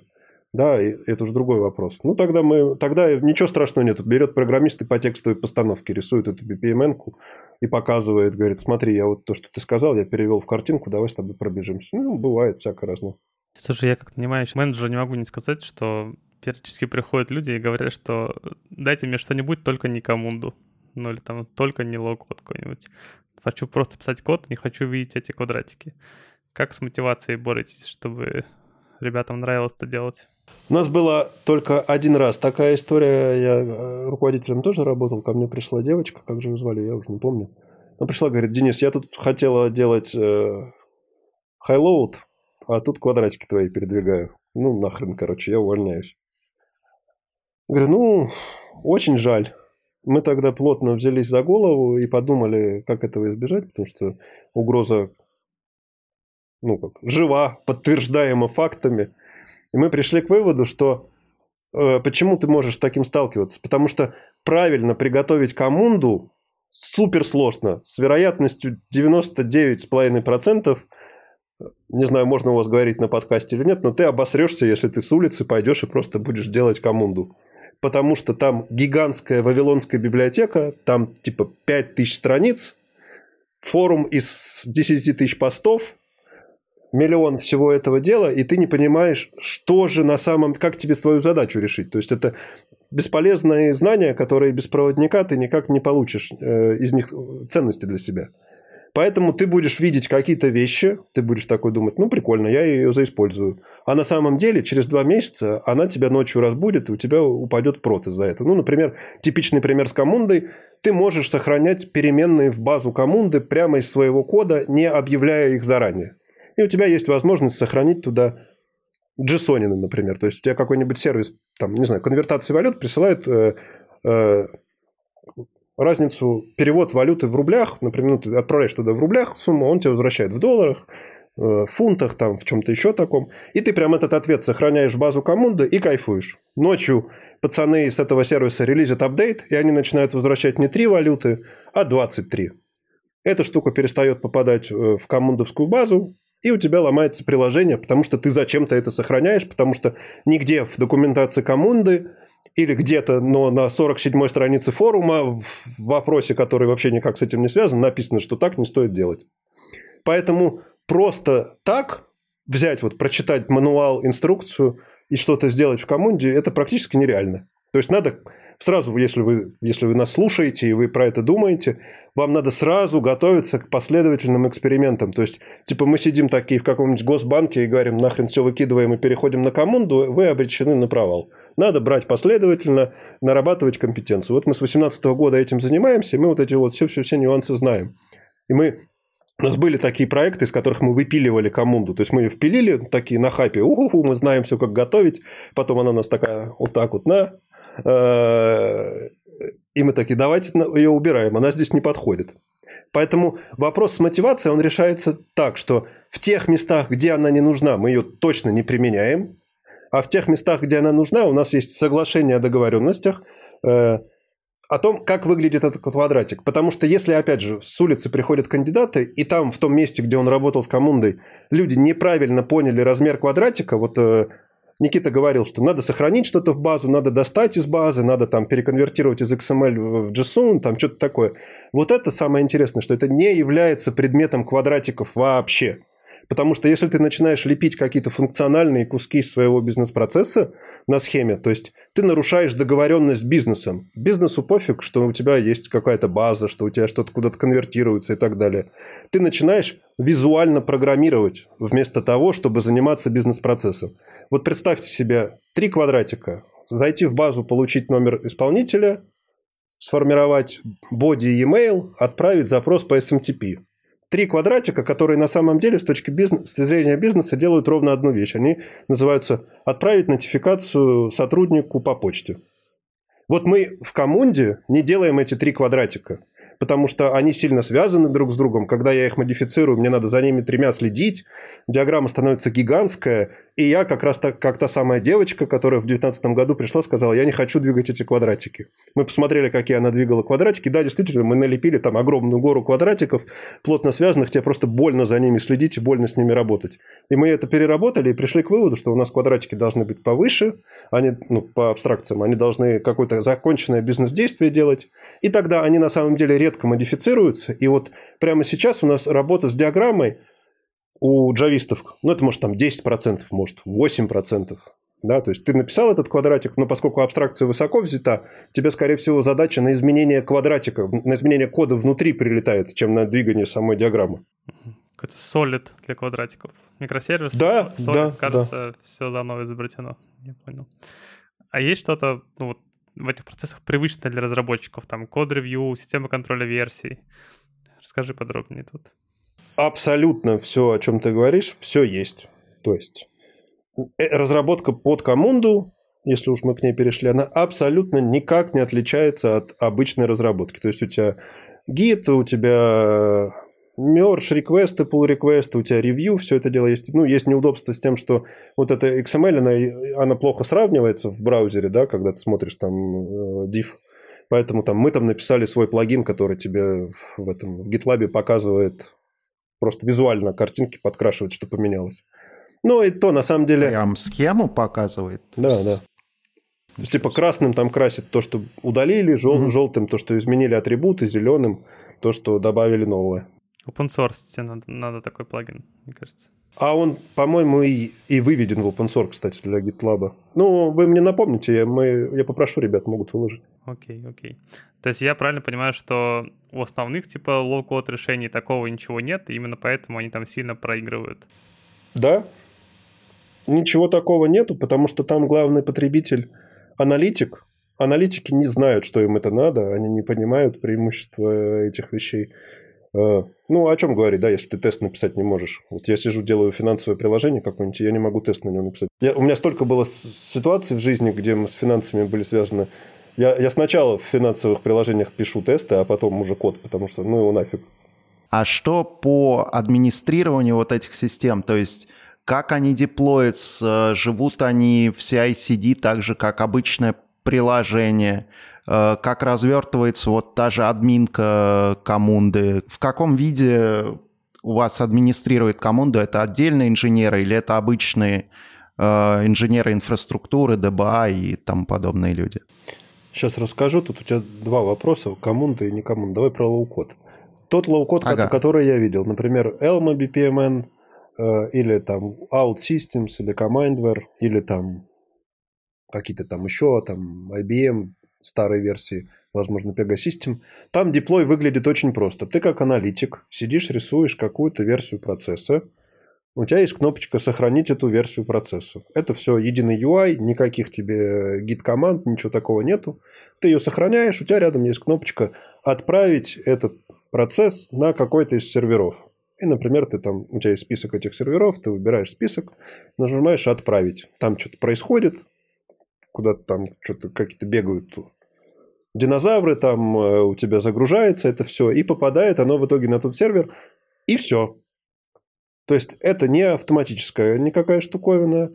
Да, и это уже другой вопрос. Ну, тогда мы, тогда ничего страшного нет. Берет программист и по текстовой постановке рисует эту BPMN-ку и показывает, говорит, смотри, я вот то, что ты сказал, я перевел в картинку, давай с тобой пробежимся. Ну, бывает всякое разное. Слушай, я как понимающий менеджер не могу не сказать, что периодически приходят люди и говорят, что дайте мне что-нибудь, только не Камунду. Ну или там только не low-code какой-нибудь. Хочу просто писать код, не хочу видеть эти квадратики. Как с мотивацией боретесь, чтобы ребятам нравилось это делать? У нас была только один раз такая история. Я э, руководителем тоже работал. Ко мне пришла девочка, как же ее звали, я уже не помню. Она пришла, говорит, Денис, я тут хотела делать э, highload, а тут квадратики твои передвигаю. Ну, нахрен, короче, я увольняюсь. Говорю, ну, очень жаль. Мы тогда плотно взялись за голову и подумали, как этого избежать, потому что угроза ну, как, жива, подтверждаема фактами. И мы пришли к выводу, что э, почему ты можешь с таким сталкиваться? Потому что правильно приготовить команду супер сложно. С вероятностью 99,5%, не знаю, можно у вас говорить на подкасте или нет, но ты обосрешься, если ты с улицы пойдешь и просто будешь делать команду. Потому что там гигантская вавилонская библиотека, там типа 5000 страниц, форум из 10 тысяч постов, миллион всего этого дела, и ты не понимаешь, что же на самом... Как тебе свою задачу решить. То есть, это бесполезные знания, которые без проводника ты никак не получишь э, из них ценности для себя. Поэтому ты будешь видеть какие-то вещи, ты будешь такой думать, ну, прикольно, я ее заиспользую. А на самом деле через два месяца она тебя ночью разбудит, и у тебя упадет прот из-за этого. Ну, например, типичный пример с коммундой. Ты можешь сохранять переменные в базу коммунды прямо из своего кода, не объявляя их заранее. И у тебя есть возможность сохранить туда JSON, например. То есть у тебя какой-нибудь сервис, там, не знаю, конвертации валют присылает э, э, разницу, перевод валюты в рублях, например, ну, ты отправляешь туда в рублях сумму, он тебе возвращает в долларах, э, в фунтах, там, в чем-то еще таком. И ты прям этот ответ сохраняешь в базу команды и кайфуешь. Ночью пацаны с этого сервиса релизят апдейт, и они начинают возвращать не 3 валюты, а 23. Эта штука перестает попадать э, в командовскую базу, и у тебя ломается приложение, потому что ты зачем-то это сохраняешь, потому что нигде в документации команды или где-то, но на 47-й странице форума в вопросе, который вообще никак с этим не связан, написано, что так не стоит делать. Поэтому просто так взять, вот прочитать мануал, инструкцию и что-то сделать в команде, это практически нереально. То есть надо сразу, если вы, если вы нас слушаете и вы про это думаете, вам надо сразу готовиться к последовательным экспериментам. То есть, типа, мы сидим такие в каком-нибудь госбанке и говорим, нахрен все выкидываем и переходим на команду, вы обречены на провал. Надо брать последовательно, нарабатывать компетенцию. Вот мы с 2018 года этим занимаемся, и мы вот эти вот все-все-все нюансы знаем. И мы у нас были такие проекты, из которых мы выпиливали команду. То есть мы ее впилили такие на хапе. Уху, мы знаем все, как готовить. Потом она нас такая вот так вот на и мы такие, давайте ее убираем, она здесь не подходит. Поэтому вопрос с мотивацией, он решается так, что в тех местах, где она не нужна, мы ее точно не применяем, а в тех местах, где она нужна, у нас есть соглашение о договоренностях э, о том, как выглядит этот квадратик. Потому что если, опять же, с улицы приходят кандидаты, и там, в том месте, где он работал с командой, люди неправильно поняли размер квадратика, вот э, Никита говорил, что надо сохранить что-то в базу, надо достать из базы, надо там переконвертировать из XML в JSON, там что-то такое. Вот это самое интересное, что это не является предметом квадратиков вообще. Потому что если ты начинаешь лепить какие-то функциональные куски своего бизнес-процесса на схеме, то есть ты нарушаешь договоренность с бизнесом. Бизнесу пофиг, что у тебя есть какая-то база, что у тебя что-то куда-то конвертируется и так далее. Ты начинаешь визуально программировать вместо того, чтобы заниматься бизнес-процессом. Вот представьте себе три квадратика. Зайти в базу, получить номер исполнителя, сформировать боди e-mail, отправить запрос по SMTP три квадратика, которые на самом деле с точки, бизнес, с зрения бизнеса делают ровно одну вещь. Они называются «отправить нотификацию сотруднику по почте». Вот мы в коммунде не делаем эти три квадратика потому что они сильно связаны друг с другом. Когда я их модифицирую, мне надо за ними тремя следить. Диаграмма становится гигантская. И я как раз так, как та самая девочка, которая в 2019 году пришла, сказала, я не хочу двигать эти квадратики. Мы посмотрели, какие она двигала квадратики. Да, действительно, мы налепили там огромную гору квадратиков, плотно связанных. Тебе просто больно за ними следить и больно с ними работать. И мы это переработали и пришли к выводу, что у нас квадратики должны быть повыше. Они, ну, по абстракциям, они должны какое-то законченное бизнес-действие делать. И тогда они на самом деле редко редко модифицируются. И вот прямо сейчас у нас работа с диаграммой у джавистов, ну, это может там 10%, может 8%. Да, то есть ты написал этот квадратик, но поскольку абстракция высоко взята, тебе, скорее всего, задача на изменение квадратика, на изменение кода внутри прилетает, чем на двигание самой диаграммы. Какой-то solid для квадратиков. Микросервис. Да, solid, да. Кажется, да. все заново изобретено. Не понял. А есть что-то, ну вот в этих процессах привычно для разработчиков? Там код-ревью, система контроля версий. Расскажи подробнее тут. Абсолютно все, о чем ты говоришь, все есть. То есть э, разработка под команду, если уж мы к ней перешли, она абсолютно никак не отличается от обычной разработки. То есть у тебя гид, у тебя merge реквесты, pull реквесты, у тебя ревью, все это дело есть. Ну, есть неудобство с тем, что вот эта XML, она, она плохо сравнивается в браузере, да, когда ты смотришь там э, div. Поэтому там мы там написали свой плагин, который тебе в этом в GitLab показывает просто визуально картинки подкрашивает, что поменялось. Ну, и то, на самом деле... Прям схему показывает? Да, да. То есть, типа, красным там красит то, что удалили, жел- mm-hmm. желтым то, что изменили атрибуты, зеленым то, что добавили новое. Open source надо, надо такой плагин, мне кажется. А он, по-моему, и, и выведен в open source, кстати, для GitLab. Ну, вы мне напомните, я, мы, я попрошу, ребят, могут выложить. Окей, okay, окей. Okay. То есть я правильно понимаю, что у основных типа low-code решений такого ничего нет, и именно поэтому они там сильно проигрывают? Да. Ничего такого нету, потому что там главный потребитель аналитик. Аналитики не знают, что им это надо, они не понимают преимущества этих вещей. Ну, о чем говорить, да, если ты тест написать не можешь. Вот я сижу, делаю финансовое приложение какое-нибудь, я не могу тест на него написать. Я, у меня столько было ситуаций в жизни, где мы с финансами были связаны. Я, я сначала в финансовых приложениях пишу тесты, а потом уже код, потому что, ну, его нафиг. А что по администрированию вот этих систем? То есть как они деплоятся? Живут они в CI/CD так же, как обычное приложение? Э, как развертывается вот та же админка Камунды, в каком виде у вас администрирует Камунду, это отдельные инженеры или это обычные э, инженеры инфраструктуры, DBA и тому подобные люди? Сейчас расскажу. Тут у тебя два вопроса, Камунда и не Камунда. Давай про лоу-код. Тот лоу-код, ага. который я видел, например, Elma BPMN, э, или там OutSystems, или Comindware, или там какие-то там еще, там IBM, старой версии, возможно, Pegasystems. Там деплой выглядит очень просто. Ты как аналитик сидишь, рисуешь какую-то версию процесса, у тебя есть кнопочка «Сохранить эту версию процесса». Это все единый UI, никаких тебе git-команд, ничего такого нету. Ты ее сохраняешь, у тебя рядом есть кнопочка «Отправить этот процесс на какой-то из серверов». И, например, ты там, у тебя есть список этих серверов, ты выбираешь список, нажимаешь «Отправить». Там что-то происходит, куда-то там что-то какие-то бегают динозавры, там э, у тебя загружается это все, и попадает оно в итоге на тот сервер, и все. То есть это не автоматическая никакая штуковина,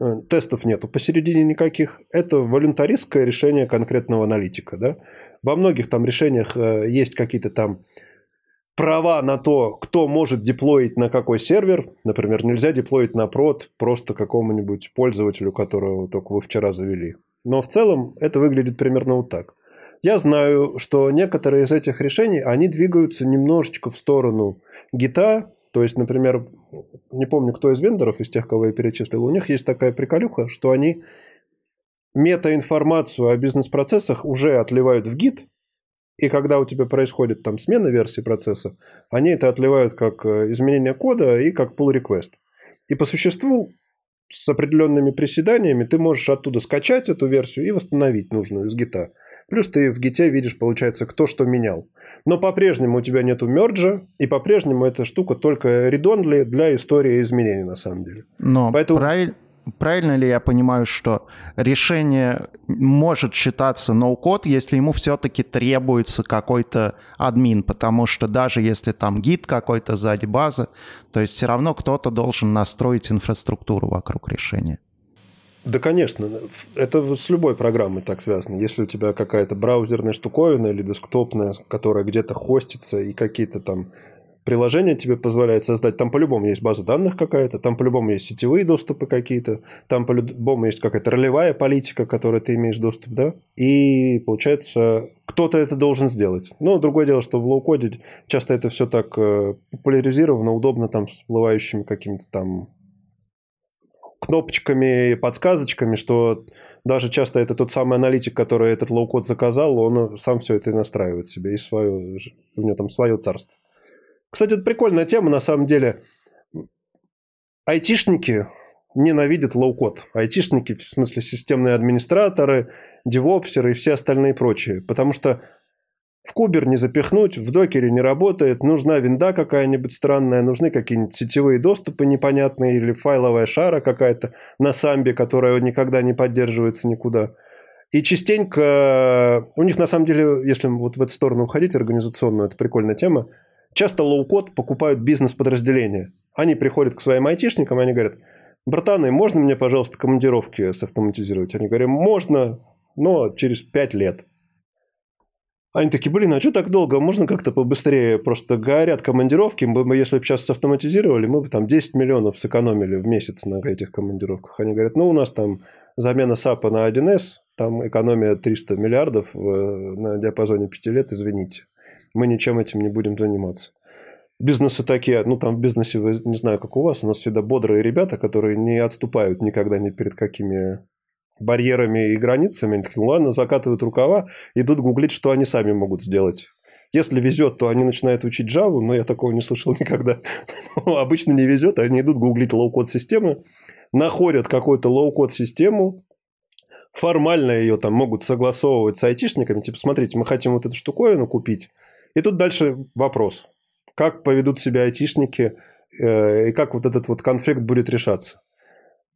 э, тестов нету посередине никаких. Это волюнтаристское решение конкретного аналитика. Да? Во многих там решениях э, есть какие-то там права на то, кто может деплоить на какой сервер. Например, нельзя деплоить на прод просто какому-нибудь пользователю, которого только вы вчера завели. Но в целом это выглядит примерно вот так. Я знаю, что некоторые из этих решений, они двигаются немножечко в сторону гита, То есть, например, не помню, кто из вендоров, из тех, кого я перечислил, у них есть такая приколюха, что они метаинформацию о бизнес-процессах уже отливают в гид, и когда у тебя происходит там смена версии процесса, они это отливают как э, изменение кода и как pull request. И по существу с определенными приседаниями ты можешь оттуда скачать эту версию и восстановить нужную из гита. Плюс ты в гите видишь, получается, кто что менял. Но по-прежнему у тебя нету мерджа, и по-прежнему эта штука только редонли для истории изменений на самом деле. Но Поэтому... правильно правильно ли я понимаю, что решение может считаться ноу-код, если ему все-таки требуется какой-то админ, потому что даже если там гид какой-то сзади базы, то есть все равно кто-то должен настроить инфраструктуру вокруг решения. Да, конечно. Это с любой программой так связано. Если у тебя какая-то браузерная штуковина или десктопная, которая где-то хостится, и какие-то там приложение тебе позволяет создать. Там по-любому есть база данных какая-то, там по-любому есть сетевые доступы какие-то, там по-любому есть какая-то ролевая политика, которой ты имеешь доступ, да? И получается, кто-то это должен сделать. Но другое дело, что в лоу-коде часто это все так э, популяризировано, удобно там с всплывающими какими-то там кнопочками, подсказочками, что даже часто это тот самый аналитик, который этот лоу-код заказал, он сам все это и настраивает себе, и свое, у него там свое царство. Кстати, это прикольная тема, на самом деле. Айтишники ненавидят лоу-код. Айтишники, в смысле системные администраторы, девопсеры и все остальные прочие. Потому что в кубер не запихнуть, в докере не работает, нужна винда какая-нибудь странная, нужны какие-нибудь сетевые доступы непонятные или файловая шара какая-то на самбе, которая никогда не поддерживается никуда. И частенько у них на самом деле, если вот в эту сторону уходить организационную, это прикольная тема, Часто лоу-код покупают бизнес-подразделения. Они приходят к своим айтишникам, и они говорят, братаны, можно мне, пожалуйста, командировки савтоматизировать? Они говорят, можно, но через пять лет. Они такие, блин, а что так долго? Можно как-то побыстрее? Просто горят командировки. Мы бы, если бы сейчас автоматизировали, мы бы там 10 миллионов сэкономили в месяц на этих командировках. Они говорят, ну, у нас там замена САПа на 1С, там экономия 300 миллиардов на диапазоне 5 лет, извините мы ничем этим не будем заниматься. Бизнесы такие, ну там в бизнесе, не знаю, как у вас, у нас всегда бодрые ребята, которые не отступают никогда ни перед какими барьерами и границами. Они такие, ну ладно, закатывают рукава, идут гуглить, что они сами могут сделать. Если везет, то они начинают учить Java, но я такого не слышал никогда. Обычно не везет, они идут гуглить лоу-код системы, находят какую-то лоу-код систему, формально ее там могут согласовывать с айтишниками, типа, смотрите, мы хотим вот эту штуковину купить, и тут дальше вопрос. Как поведут себя айтишники э, и как вот этот вот конфликт будет решаться?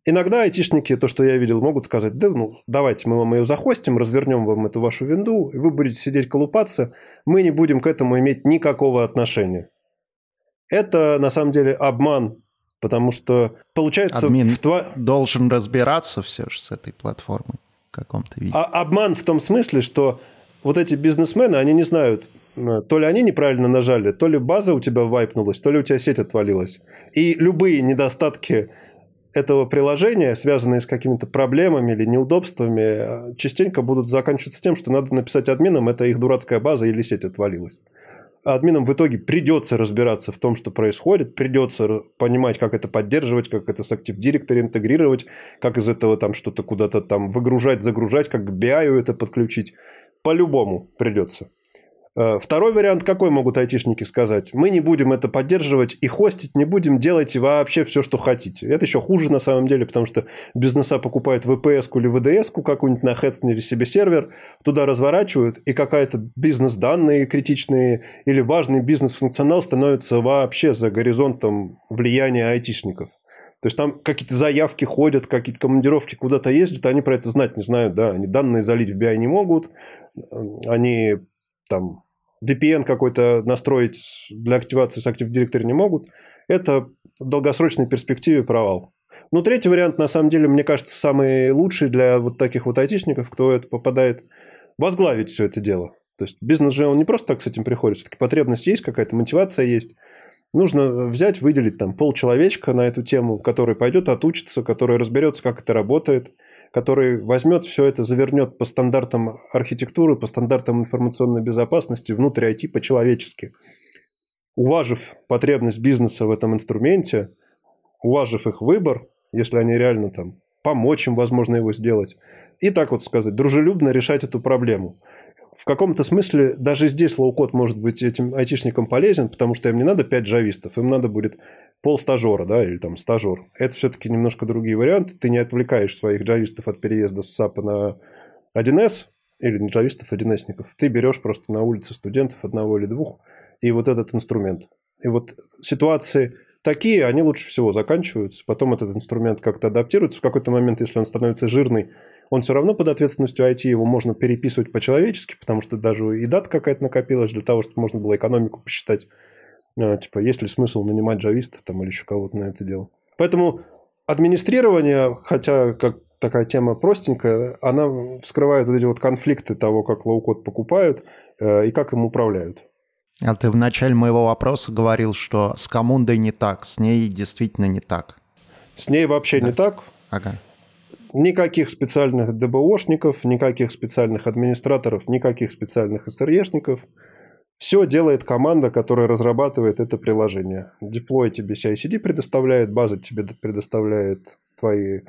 Иногда айтишники, то, что я видел, могут сказать, да, ну, давайте мы вам ее захостим, развернем вам эту вашу винду, и вы будете сидеть колупаться, мы не будем к этому иметь никакого отношения. Это, на самом деле, обман, потому что, получается... Админ в тва... должен разбираться все же с этой платформой в каком-то виде. А обман в том смысле, что вот эти бизнесмены, они не знают, то ли они неправильно нажали, то ли база у тебя вайпнулась, то ли у тебя сеть отвалилась. И любые недостатки этого приложения, связанные с какими-то проблемами или неудобствами, э, частенько будут заканчиваться тем, что надо написать админам, это их дурацкая база или сеть отвалилась. А админам в итоге придется разбираться в том, что происходит, придется понимать, как это поддерживать, как это с Active Directory интегрировать, как из этого там что-то куда-то там выгружать, загружать, как к BI это подключить. По-любому придется. Э, второй вариант, какой могут айтишники сказать? Мы не будем это поддерживать и хостить не будем, делайте вообще все, что хотите. Это еще хуже на самом деле, потому что бизнеса покупают VPS или VDS какую-нибудь на или себе сервер, туда разворачивают, и какая-то бизнес-данные критичные или важный бизнес-функционал становится вообще за горизонтом влияния айтишников. То есть там какие-то заявки ходят, какие-то командировки куда-то ездят, они про это знать не знают, да, они данные залить в BI не могут, они там VPN какой-то настроить для активации с Active Directory не могут, это в долгосрочной перспективе провал. Ну, третий вариант, на самом деле, мне кажется, самый лучший для вот таких вот айтишников, кто это попадает, возглавить все это дело. То есть бизнес же он не просто так с этим приходит, все-таки потребность есть, какая-то мотивация есть. Нужно взять, выделить там полчеловечка на эту тему, который пойдет отучится, который разберется, как это работает – который возьмет все это, завернет по стандартам архитектуры, по стандартам информационной безопасности внутрь IT по-человечески. уважив потребность бизнеса в этом инструменте, уважив их выбор, если они реально там помочь им, возможно, его сделать, и так вот сказать, дружелюбно решать эту проблему. В каком-то смысле даже здесь лоу-код может быть этим айтишникам полезен, потому что им не надо 5 джавистов, им надо будет пол стажера, да, или там стажер. Это все-таки немножко другие варианты. Ты не отвлекаешь своих джавистов от переезда с SAP на 1С, или не джавистов, а 1 Ты берешь просто на улице студентов одного или двух, и вот этот инструмент. И вот ситуации такие, они лучше всего заканчиваются. Потом этот инструмент как-то адаптируется. В какой-то момент, если он становится жирный, он все равно под ответственностью IT, его можно переписывать по-человечески, потому что даже и дата какая-то накопилась для того, чтобы можно было экономику посчитать. А, типа, есть ли смысл нанимать джавистов там или еще кого-то на это дело. Поэтому администрирование, хотя как такая тема простенькая, она вскрывает вот эти вот конфликты того, как лоу-код покупают э, и как им управляют. А ты в начале моего вопроса говорил, что с Камундой не так, с ней действительно не так. С ней вообще да. не так. Ага. Никаких специальных ДБОшников, никаких специальных администраторов, никаких специальных СРЕшников. Все делает команда, которая разрабатывает это приложение. Деплой тебе CI-CD предоставляет, база тебе предоставляет твои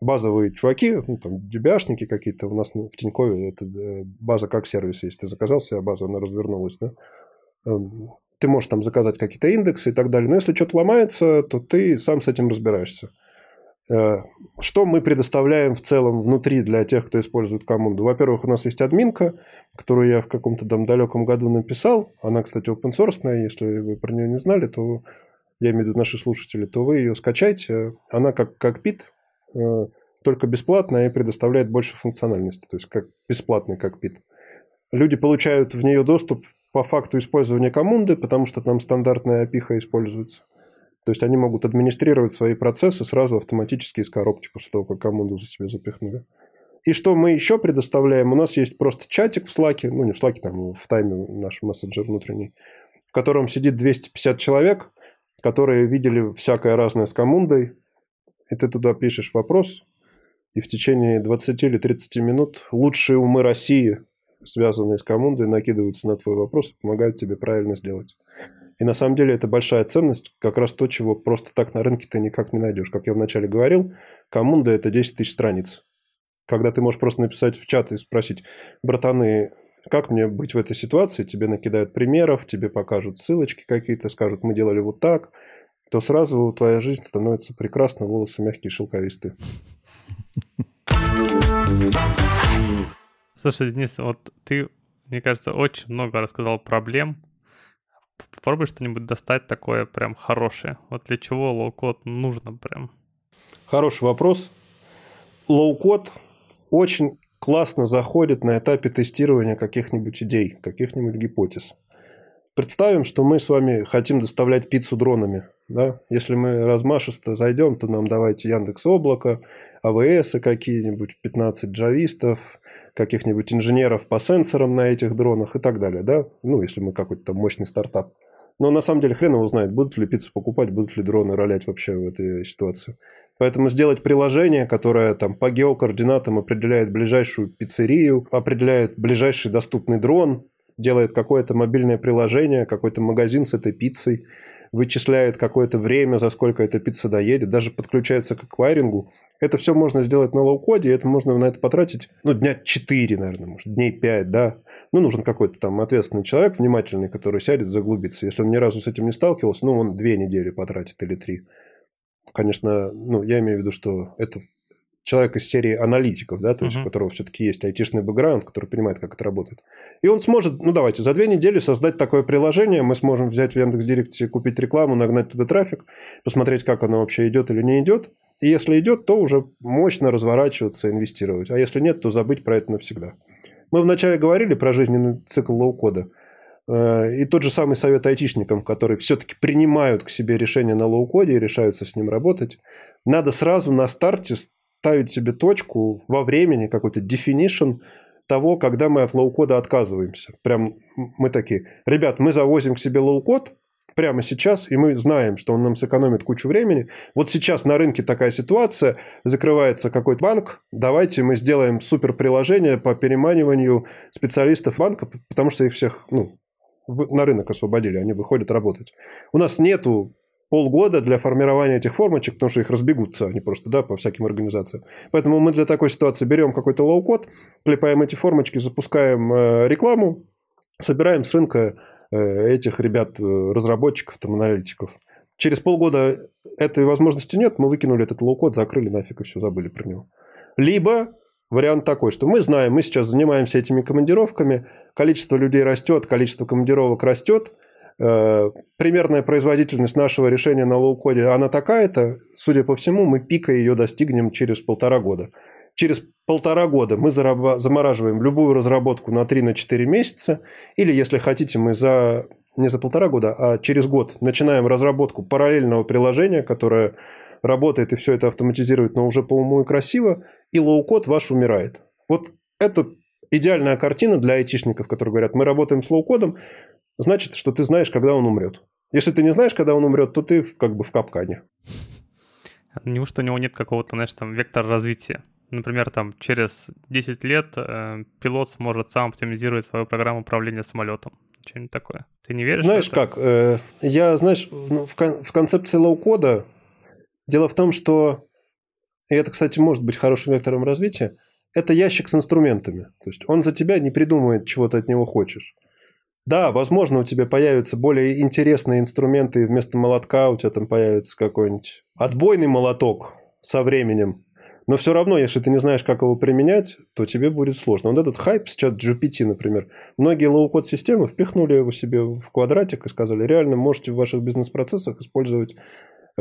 базовые чуваки, ну, там, дебяшники какие-то, у нас в Тинькове это э, база как сервис есть. Ты заказал себе базу, она развернулась, да? Эм, ты можешь там заказать какие-то индексы и так далее. Но если что-то ломается, то ты сам с этим разбираешься. Э, что мы предоставляем в целом внутри для тех, кто использует команду? Во-первых, у нас есть админка, которую я в каком-то там далеком году написал. Она, кстати, open source, если вы про нее не знали, то я имею в виду наши слушатели, то вы ее скачайте. Она как, как пит, Э, только бесплатная и предоставляет больше функциональности, то есть как бесплатный кокпит. Люди получают в нее доступ по факту использования команды, потому что там стандартная API используется. То есть они могут администрировать свои процессы сразу автоматически из коробки после того, как команду за себя запихнули. И что мы еще предоставляем? У нас есть просто чатик в Slack, ну не в Slack, там в тайме наш мессенджер внутренний, в котором сидит 250 человек, которые видели всякое разное с командой, и ты туда пишешь вопрос, и в течение 20 или 30 минут лучшие умы России, связанные с командой, накидываются на твой вопрос и помогают тебе правильно сделать. И на самом деле это большая ценность, как раз то, чего просто так на рынке ты никак не найдешь. Как я вначале говорил, коммунда – это 10 тысяч страниц. Когда ты можешь просто написать в чат и спросить, братаны, как мне быть в этой ситуации, тебе накидают примеров, тебе покажут ссылочки какие-то, скажут, мы делали вот так, то сразу твоя жизнь становится прекрасна, волосы мягкие, шелковистые. Слушай, Денис, вот ты, мне кажется, очень много рассказал проблем. Попробуй что-нибудь достать такое прям хорошее. Вот для чего лоу-код нужно прям? Хороший вопрос. Лоу-код очень классно заходит на этапе тестирования каких-нибудь идей, каких-нибудь гипотез. Представим, что мы с вами хотим доставлять пиццу дронами. Да? Если мы размашисто зайдем, то нам давайте Яндекс Облако, АВС какие-нибудь, 15 джавистов, каких-нибудь инженеров по сенсорам на этих дронах и так далее. Да? Ну, если мы какой-то там мощный стартап. Но на самом деле хрен его знает, будут ли пиццу покупать, будут ли дроны ролять вообще в этой ситуации. Поэтому сделать приложение, которое там по геокоординатам определяет ближайшую пиццерию, определяет ближайший доступный дрон, делает какое-то мобильное приложение, какой-то магазин с этой пиццей, вычисляет какое-то время, за сколько эта пицца доедет, даже подключается к эквайрингу. Это все можно сделать на лоу-коде, это можно на это потратить, ну, дня 4, наверное, может, дней 5, да. Ну, нужен какой-то там ответственный человек, внимательный, который сядет, заглубится. Если он ни разу с этим не сталкивался, ну, он две недели потратит или три. Конечно, ну, я имею в виду, что это человек из серии аналитиков, да, то есть uh-huh. у которого все-таки есть айтишный бэкграунд, который понимает, как это работает. И он сможет, ну давайте, за две недели создать такое приложение, мы сможем взять в Яндекс.Директе, купить рекламу, нагнать туда трафик, посмотреть, как оно вообще идет или не идет. И если идет, то уже мощно разворачиваться, инвестировать. А если нет, то забыть про это навсегда. Мы вначале говорили про жизненный цикл лоу-кода. Э, и тот же самый совет айтишникам, которые все-таки принимают к себе решение на лоу-коде и решаются с ним работать, надо сразу на старте ставить себе точку во времени, какой-то definition того, когда мы от low-code а отказываемся. Прям мы такие, ребят, мы завозим к себе low-code прямо сейчас, и мы знаем, что он нам сэкономит кучу времени. Вот сейчас на рынке такая ситуация, закрывается какой-то банк, давайте мы сделаем супер приложение по переманиванию специалистов банка, потому что их всех, ну, на рынок освободили, они выходят работать. У нас нету полгода для формирования этих формочек, потому что их разбегутся они просто, да, по всяким организациям. Поэтому мы для такой ситуации берем какой-то low-code, клепаем эти формочки, запускаем э, рекламу, собираем с рынка э, этих ребят, э, разработчиков, там, аналитиков. Через полгода этой возможности нет, мы выкинули этот low-code, закрыли нафиг и все, забыли про него. Либо вариант такой, что мы знаем, мы сейчас занимаемся этими командировками, количество людей растет, количество командировок растет – примерная производительность нашего решения на low-code е, она такая-то, судя по всему, мы пика ее достигнем через полтора года. Через полтора года мы замораживаем любую разработку на 3-4 месяца, или, если хотите, мы за не за полтора года, а через год начинаем разработку параллельного приложения, которое работает и все это автоматизирует, но уже по уму и красиво, и low-code ваш умирает. Вот это идеальная картина для айтишников, которые говорят, мы работаем с low-code ом, значит, что ты знаешь, когда он умрет. Если ты не знаешь, когда он умрет, то ты как бы в капкане. Неужто у него нет какого-то, знаешь, там, вектора развития? Например, там, через 10 лет э, пилот сможет сам оптимизировать свою программу управления самолетом. Что-нибудь такое. Ты не веришь? Знаешь как, э, я, знаешь, в, кон- в концепции low-code а дело в том, что, и это, кстати, может быть хорошим вектором развития, это ящик с инструментами. То есть он за тебя не придумывает, чего ты от него хочешь. Да, возможно, у тебя появятся более интересные инструменты, и вместо молотка у тебя там появится какой-нибудь отбойный молоток со временем. Но все равно, если ты не знаешь, как его применять, то тебе будет сложно. Вот этот хайп с ChatGPT, например. Многие low-code системы впихнули его себе в квадратик и сказали, реально можете в ваших бизнес-процессах использовать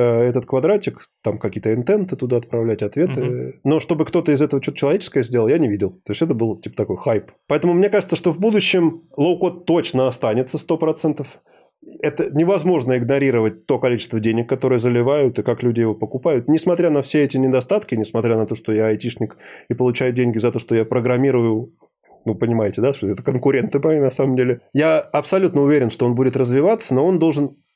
этот квадратик, там какие-то intent ы туда отправлять, ответы. Угу. Но чтобы кто-то из этого что-то человеческое сделал, я не видел. То есть это был типа такой хайп. Поэтому мне кажется, что в будущем low-code точно останется 100%. Это невозможно игнорировать то количество денег, которое заливают, и как люди его покупают. Несмотря на все эти недостатки, несмотря на то, что я айтишник и получаю деньги за то, что я программирую ну, понимаете, да, что это конкуренты мои на самом деле. Я абсолютно уверен, что он будет развиваться, но он должен Э,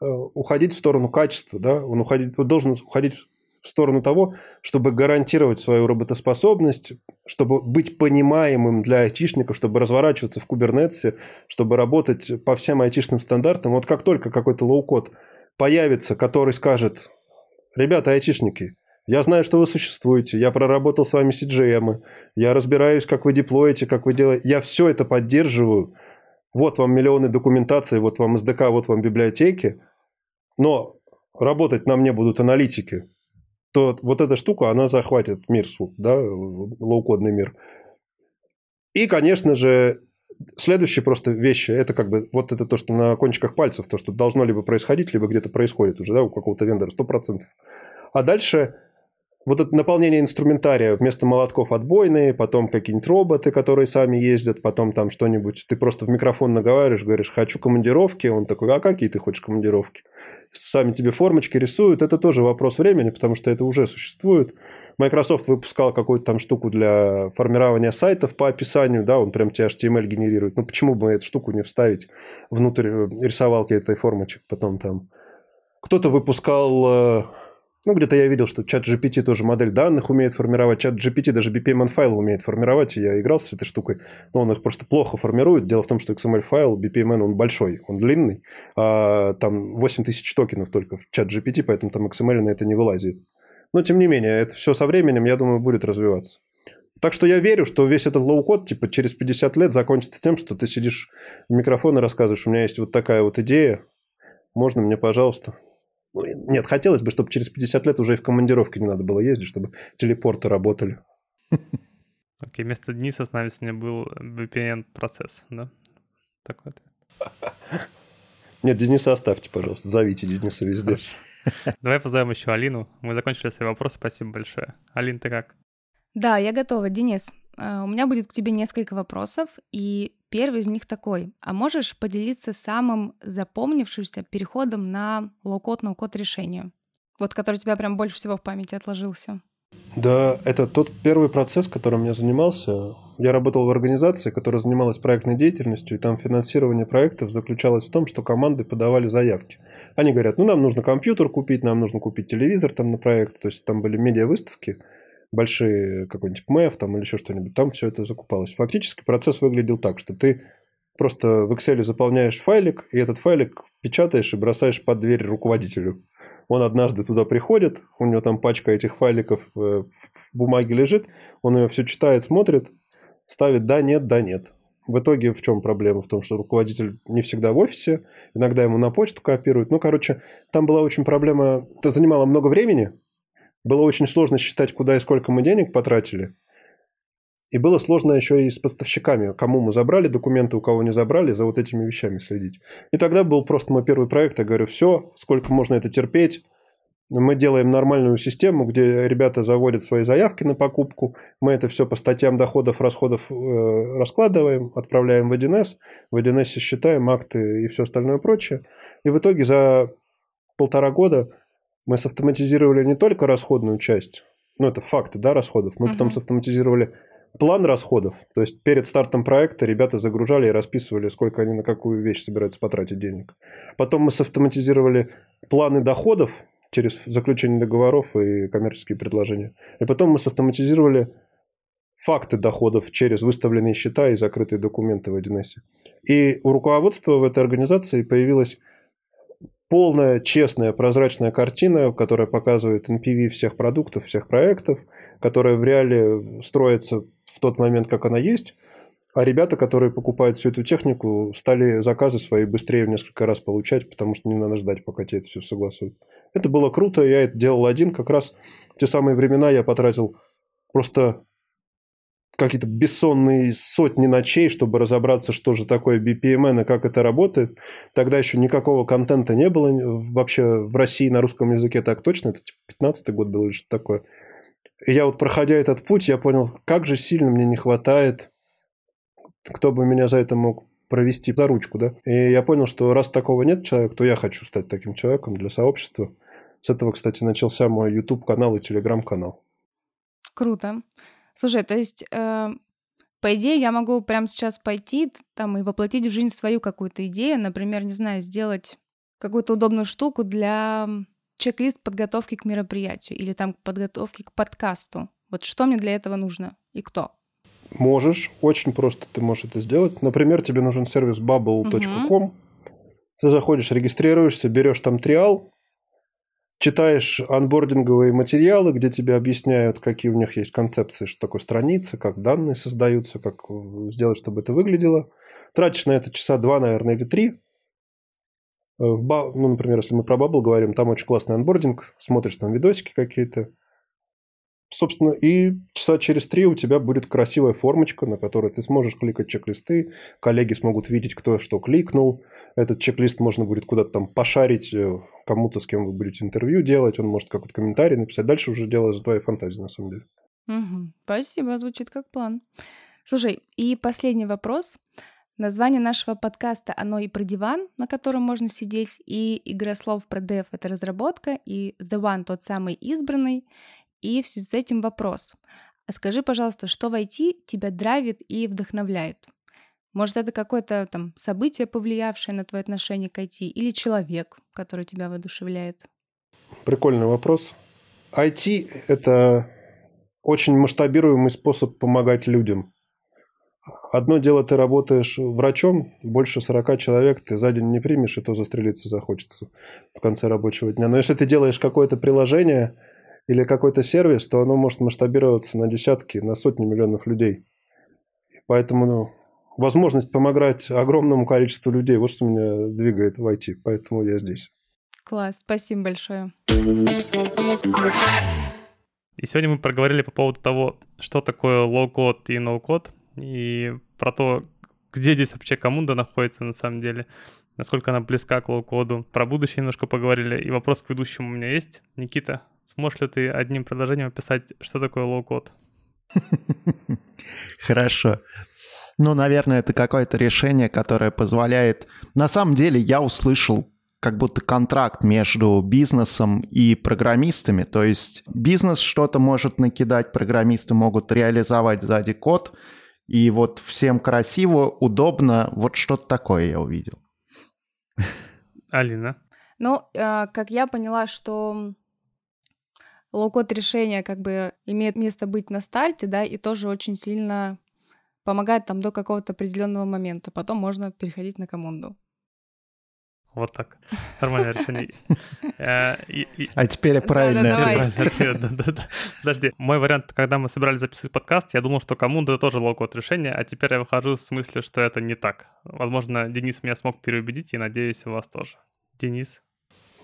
уходить в сторону качества, да, он, уходить, он должен уходить в сторону того, чтобы гарантировать свою работоспособность, чтобы быть понимаемым для айтишников, чтобы разворачиваться в Kubernetes е, чтобы работать по всем айтишным стандартам. Вот как только какой-то low-code появится, который скажет, ребята, айтишники, я знаю, что вы существуете, я проработал с вами CGM, я разбираюсь, как вы деплоите, как вы делаете, я все это поддерживаю, вот вам миллионы документации, вот вам SDK, вот вам библиотеки – но работать на мне будут аналитики, то вот эта штука, она захватит мир, да, лоукодный мир. И, конечно же, следующие просто вещи, это как бы вот это то, что на кончиках пальцев, то, что должно либо происходить, либо где-то происходит уже, да, у какого-то вендора, 100%. А дальше вот это наполнение инструментария вместо молотков отбойные, потом какие-нибудь роботы, которые сами ездят, потом там что-нибудь, ты просто в микрофон наговариваешь, говоришь, хочу командировки, он такой, а какие ты хочешь командировки? Сами тебе формочки рисуют, это тоже вопрос времени, потому что это уже существует. Microsoft выпускал какую-то там штуку для формирования сайтов по описанию, да, он прям тебе HTML генерирует. Ну, почему бы эту штуку не вставить внутрь э, рисовалки этой формочек потом там? Кто-то выпускал э, ну, где-то я видел, что ChatGPT тоже модель данных умеет формировать. ChatGPT даже BPMN файл умеет формировать. Я играл с этой штукой. Но он их просто плохо формирует. Дело в том, что XML файл BPMN, он большой, он длинный. А там 8000 токенов только в ChatGPT, поэтому там XML на это не вылазит. Но, тем не менее, это все со временем, я думаю, будет развиваться. Так что я верю, что весь этот low-code, типа, через 50 лет закончится тем, что ты сидишь в микрофон и рассказываешь, у меня есть вот такая вот идея, можно мне, пожалуйста? Ну, нет, хотелось бы, чтобы через 50 лет уже и в командировке не надо было ездить, чтобы телепорты работали. Окей, вместо Дениса с нами сегодня был VPN-процесс, да? Такой ответ. Нет, Дениса оставьте, пожалуйста. Зовите Дениса везде. Давай позовем еще Алину. Мы закончили свои вопросы. Спасибо большое. Алин, ты как? Да, я готова. Денис, э, у меня будет к тебе несколько вопросов, и Первый из них такой. А можешь поделиться самым запомнившимся переходом на low-code, no-code решение? Вот который у тебя прям больше всего в памяти отложился. Да, это тот первый процесс, которым я занимался. Я работал в организации, которая занималась проектной деятельностью, и там финансирование проектов заключалось в том, что команды подавали заявки. Они говорят, ну, нам нужно компьютер купить, нам нужно купить телевизор там на проект. То есть там были медиа-выставки, большие какой-нибудь МЭФ там или еще что-нибудь, там все это закупалось. Фактически процесс выглядел так, что ты просто в Excel заполняешь файлик, и этот файлик печатаешь и бросаешь под дверь руководителю. Он однажды туда приходит, у него там пачка этих файликов э, в бумаге лежит, он ее все читает, смотрит, ставит «да», «нет», «да», «нет». В итоге в чем проблема? В том, что руководитель не всегда в офисе, иногда ему на почту копируют. Ну, короче, там была очень проблема, это занимало много времени, было очень сложно считать, куда и сколько мы денег потратили. И было сложно еще и с поставщиками, кому мы забрали документы, у кого не забрали, за вот этими вещами следить. И тогда был просто мой первый проект. Я говорю, все, сколько можно это терпеть. Мы делаем нормальную систему, где ребята заводят свои заявки на покупку. Мы это все по статьям доходов, расходов э, раскладываем, отправляем в 1С. В 1С считаем акты и все остальное прочее. И в итоге за полтора года мы савтоматизировали не только расходную часть, ну это факты, да, расходов. Мы uh-huh. потом савтоматизировали план расходов. То есть перед стартом проекта ребята загружали и расписывали, сколько они на какую вещь собираются потратить денег. Потом мы савтоматизировали планы доходов через заключение договоров и коммерческие предложения. И потом мы савтоматизировали факты доходов через выставленные счета и закрытые документы в 1С. И у руководства в этой организации появилась полная, честная, прозрачная картина, которая показывает NPV всех продуктов, всех проектов, которая в реале строится в тот момент, как она есть. А ребята, которые покупают всю эту технику, стали заказы свои быстрее в несколько раз получать, потому что не надо ждать, пока тебе это все согласуют. Это было круто, я это делал один. Как раз в те самые времена я потратил просто какие-то бессонные сотни ночей, чтобы разобраться, что же такое BPMN и как это работает. Тогда еще никакого контента не было вообще в России на русском языке так точно. Это типа 15 год был или что такое. И я вот, проходя этот путь, я понял, как же сильно мне не хватает, кто бы меня за это мог провести за ручку, да. И я понял, что раз такого нет человека, то я хочу стать таким человеком для сообщества. С этого, кстати, начался мой YouTube-канал и Telegram-канал. Круто. Слушай, то есть, э, по идее, я могу прямо сейчас пойти там и воплотить в жизнь свою какую-то идею, например, не знаю, сделать какую-то удобную штуку для чек-лист подготовки к мероприятию или там подготовки к подкасту. Вот что мне для этого нужно и кто? Можешь, очень просто ты можешь это сделать. Например, тебе нужен сервис bubble.com. Угу. Ты заходишь, регистрируешься, берешь там триал, читаешь анбординговые материалы, где тебе объясняют, какие у них есть концепции, что такое страница, как данные создаются, как сделать, чтобы это выглядело. Тратишь на это часа два, наверное, или три. Э, в, ну, например, если мы про Bubble говорим, там очень классный анбординг, смотришь там видосики какие-то, Собственно, и часа через три у тебя будет красивая формочка, на которой ты сможешь кликать чек-листы, коллеги смогут видеть, кто что кликнул. Этот чек-лист можно будет куда-то там пошарить э, кому-то, с кем вы будете интервью делать, он может какой-то комментарий написать. Дальше уже дело за твоей фантазией, на самом деле. Угу. Спасибо, звучит как план. Слушай, и последний вопрос. Название нашего подкаста, оно и про диван, на котором можно сидеть, и игра слов про dev — это разработка, и the one — тот самый избранный, и в связи с этим вопрос. А скажи, пожалуйста, что в IT тебя драйвит и вдохновляет? Может, это какое-то там событие, повлиявшее на твое отношение к IT, или человек, который тебя воодушевляет? Прикольный вопрос. IT – это очень масштабируемый способ помогать людям. Одно дело, ты работаешь врачом, больше 40 человек ты за день не примешь, и то застрелиться захочется в конце рабочего дня. Но если ты делаешь какое-то приложение – или какой-то сервис, то оно может масштабироваться на десятки, на сотни миллионов людей. И поэтому ну, возможность помогать огромному количеству людей, вот что меня двигает в IT, поэтому я здесь. Класс, спасибо большое. И сегодня мы проговорили по поводу того, что такое low-code и no-code, и про то, где здесь вообще Camunda находится на самом деле, насколько она близка к low-code у. Про будущее немножко поговорили, и вопрос к ведущему у меня есть. Никита, Сможешь ли ты одним предложением описать, что такое low-code? Хорошо. Ну, наверное, это какое-то решение, которое позволяет... На самом деле я услышал как будто контракт между бизнесом и программистами. То есть бизнес что-то может накидать, программисты могут реализовать сзади код, и вот всем красиво, удобно. Вот что-то такое я увидел. Алина? Ну, э, как я поняла, что low-code решения как бы имеет место быть на старте, да, и тоже очень сильно помогает там до какого-то определенного момента. Потом можно переходить на Camunda у. Вот так. Нормальное решение. Э, а теперь правильно. Подожди. Мой вариант, когда мы собирались записывать подкаст, я думал, что Camunda это тоже low-code решение, а теперь я выхожу с мысли, что это не так. Возможно, Денис меня смог переубедить, и надеюсь, у вас тоже. Денис?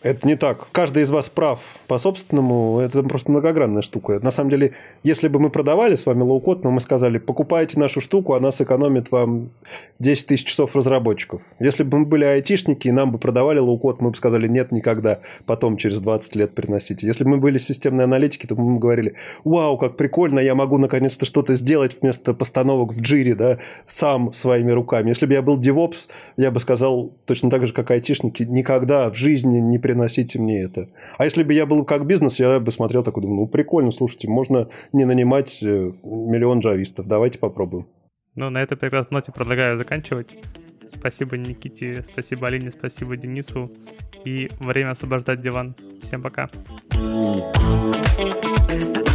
Это не так. Каждый из вас прав по собственному. Это просто многогранная штука. На самом деле, если бы мы продавали с вами low-code, но мы сказали, покупайте нашу штуку, она сэкономит вам 10 тысяч часов разработчиков. Если бы мы были айтишники, и нам бы продавали low-code, мы бы сказали, нет, никогда. Потом через 20 лет приносите. Если бы мы были системные аналитики, то мы бы говорили, вау, как прикольно, я могу наконец-то что-то сделать вместо постановок в джире, да, сам своими руками. Если бы я был DevOps, я бы сказал точно так же, как айтишники, никогда в жизни не приносите приносите мне это. А если бы я был как бизнес, я бы смотрел такой, думаю, ну, прикольно, слушайте, можно не нанимать э, миллион джавистов, давайте попробуем. Ну, на этой прекрасной ноте предлагаю заканчивать. Спасибо Никите, спасибо Алине, спасибо Денису. И время освобождать диван. Всем пока. Thank you.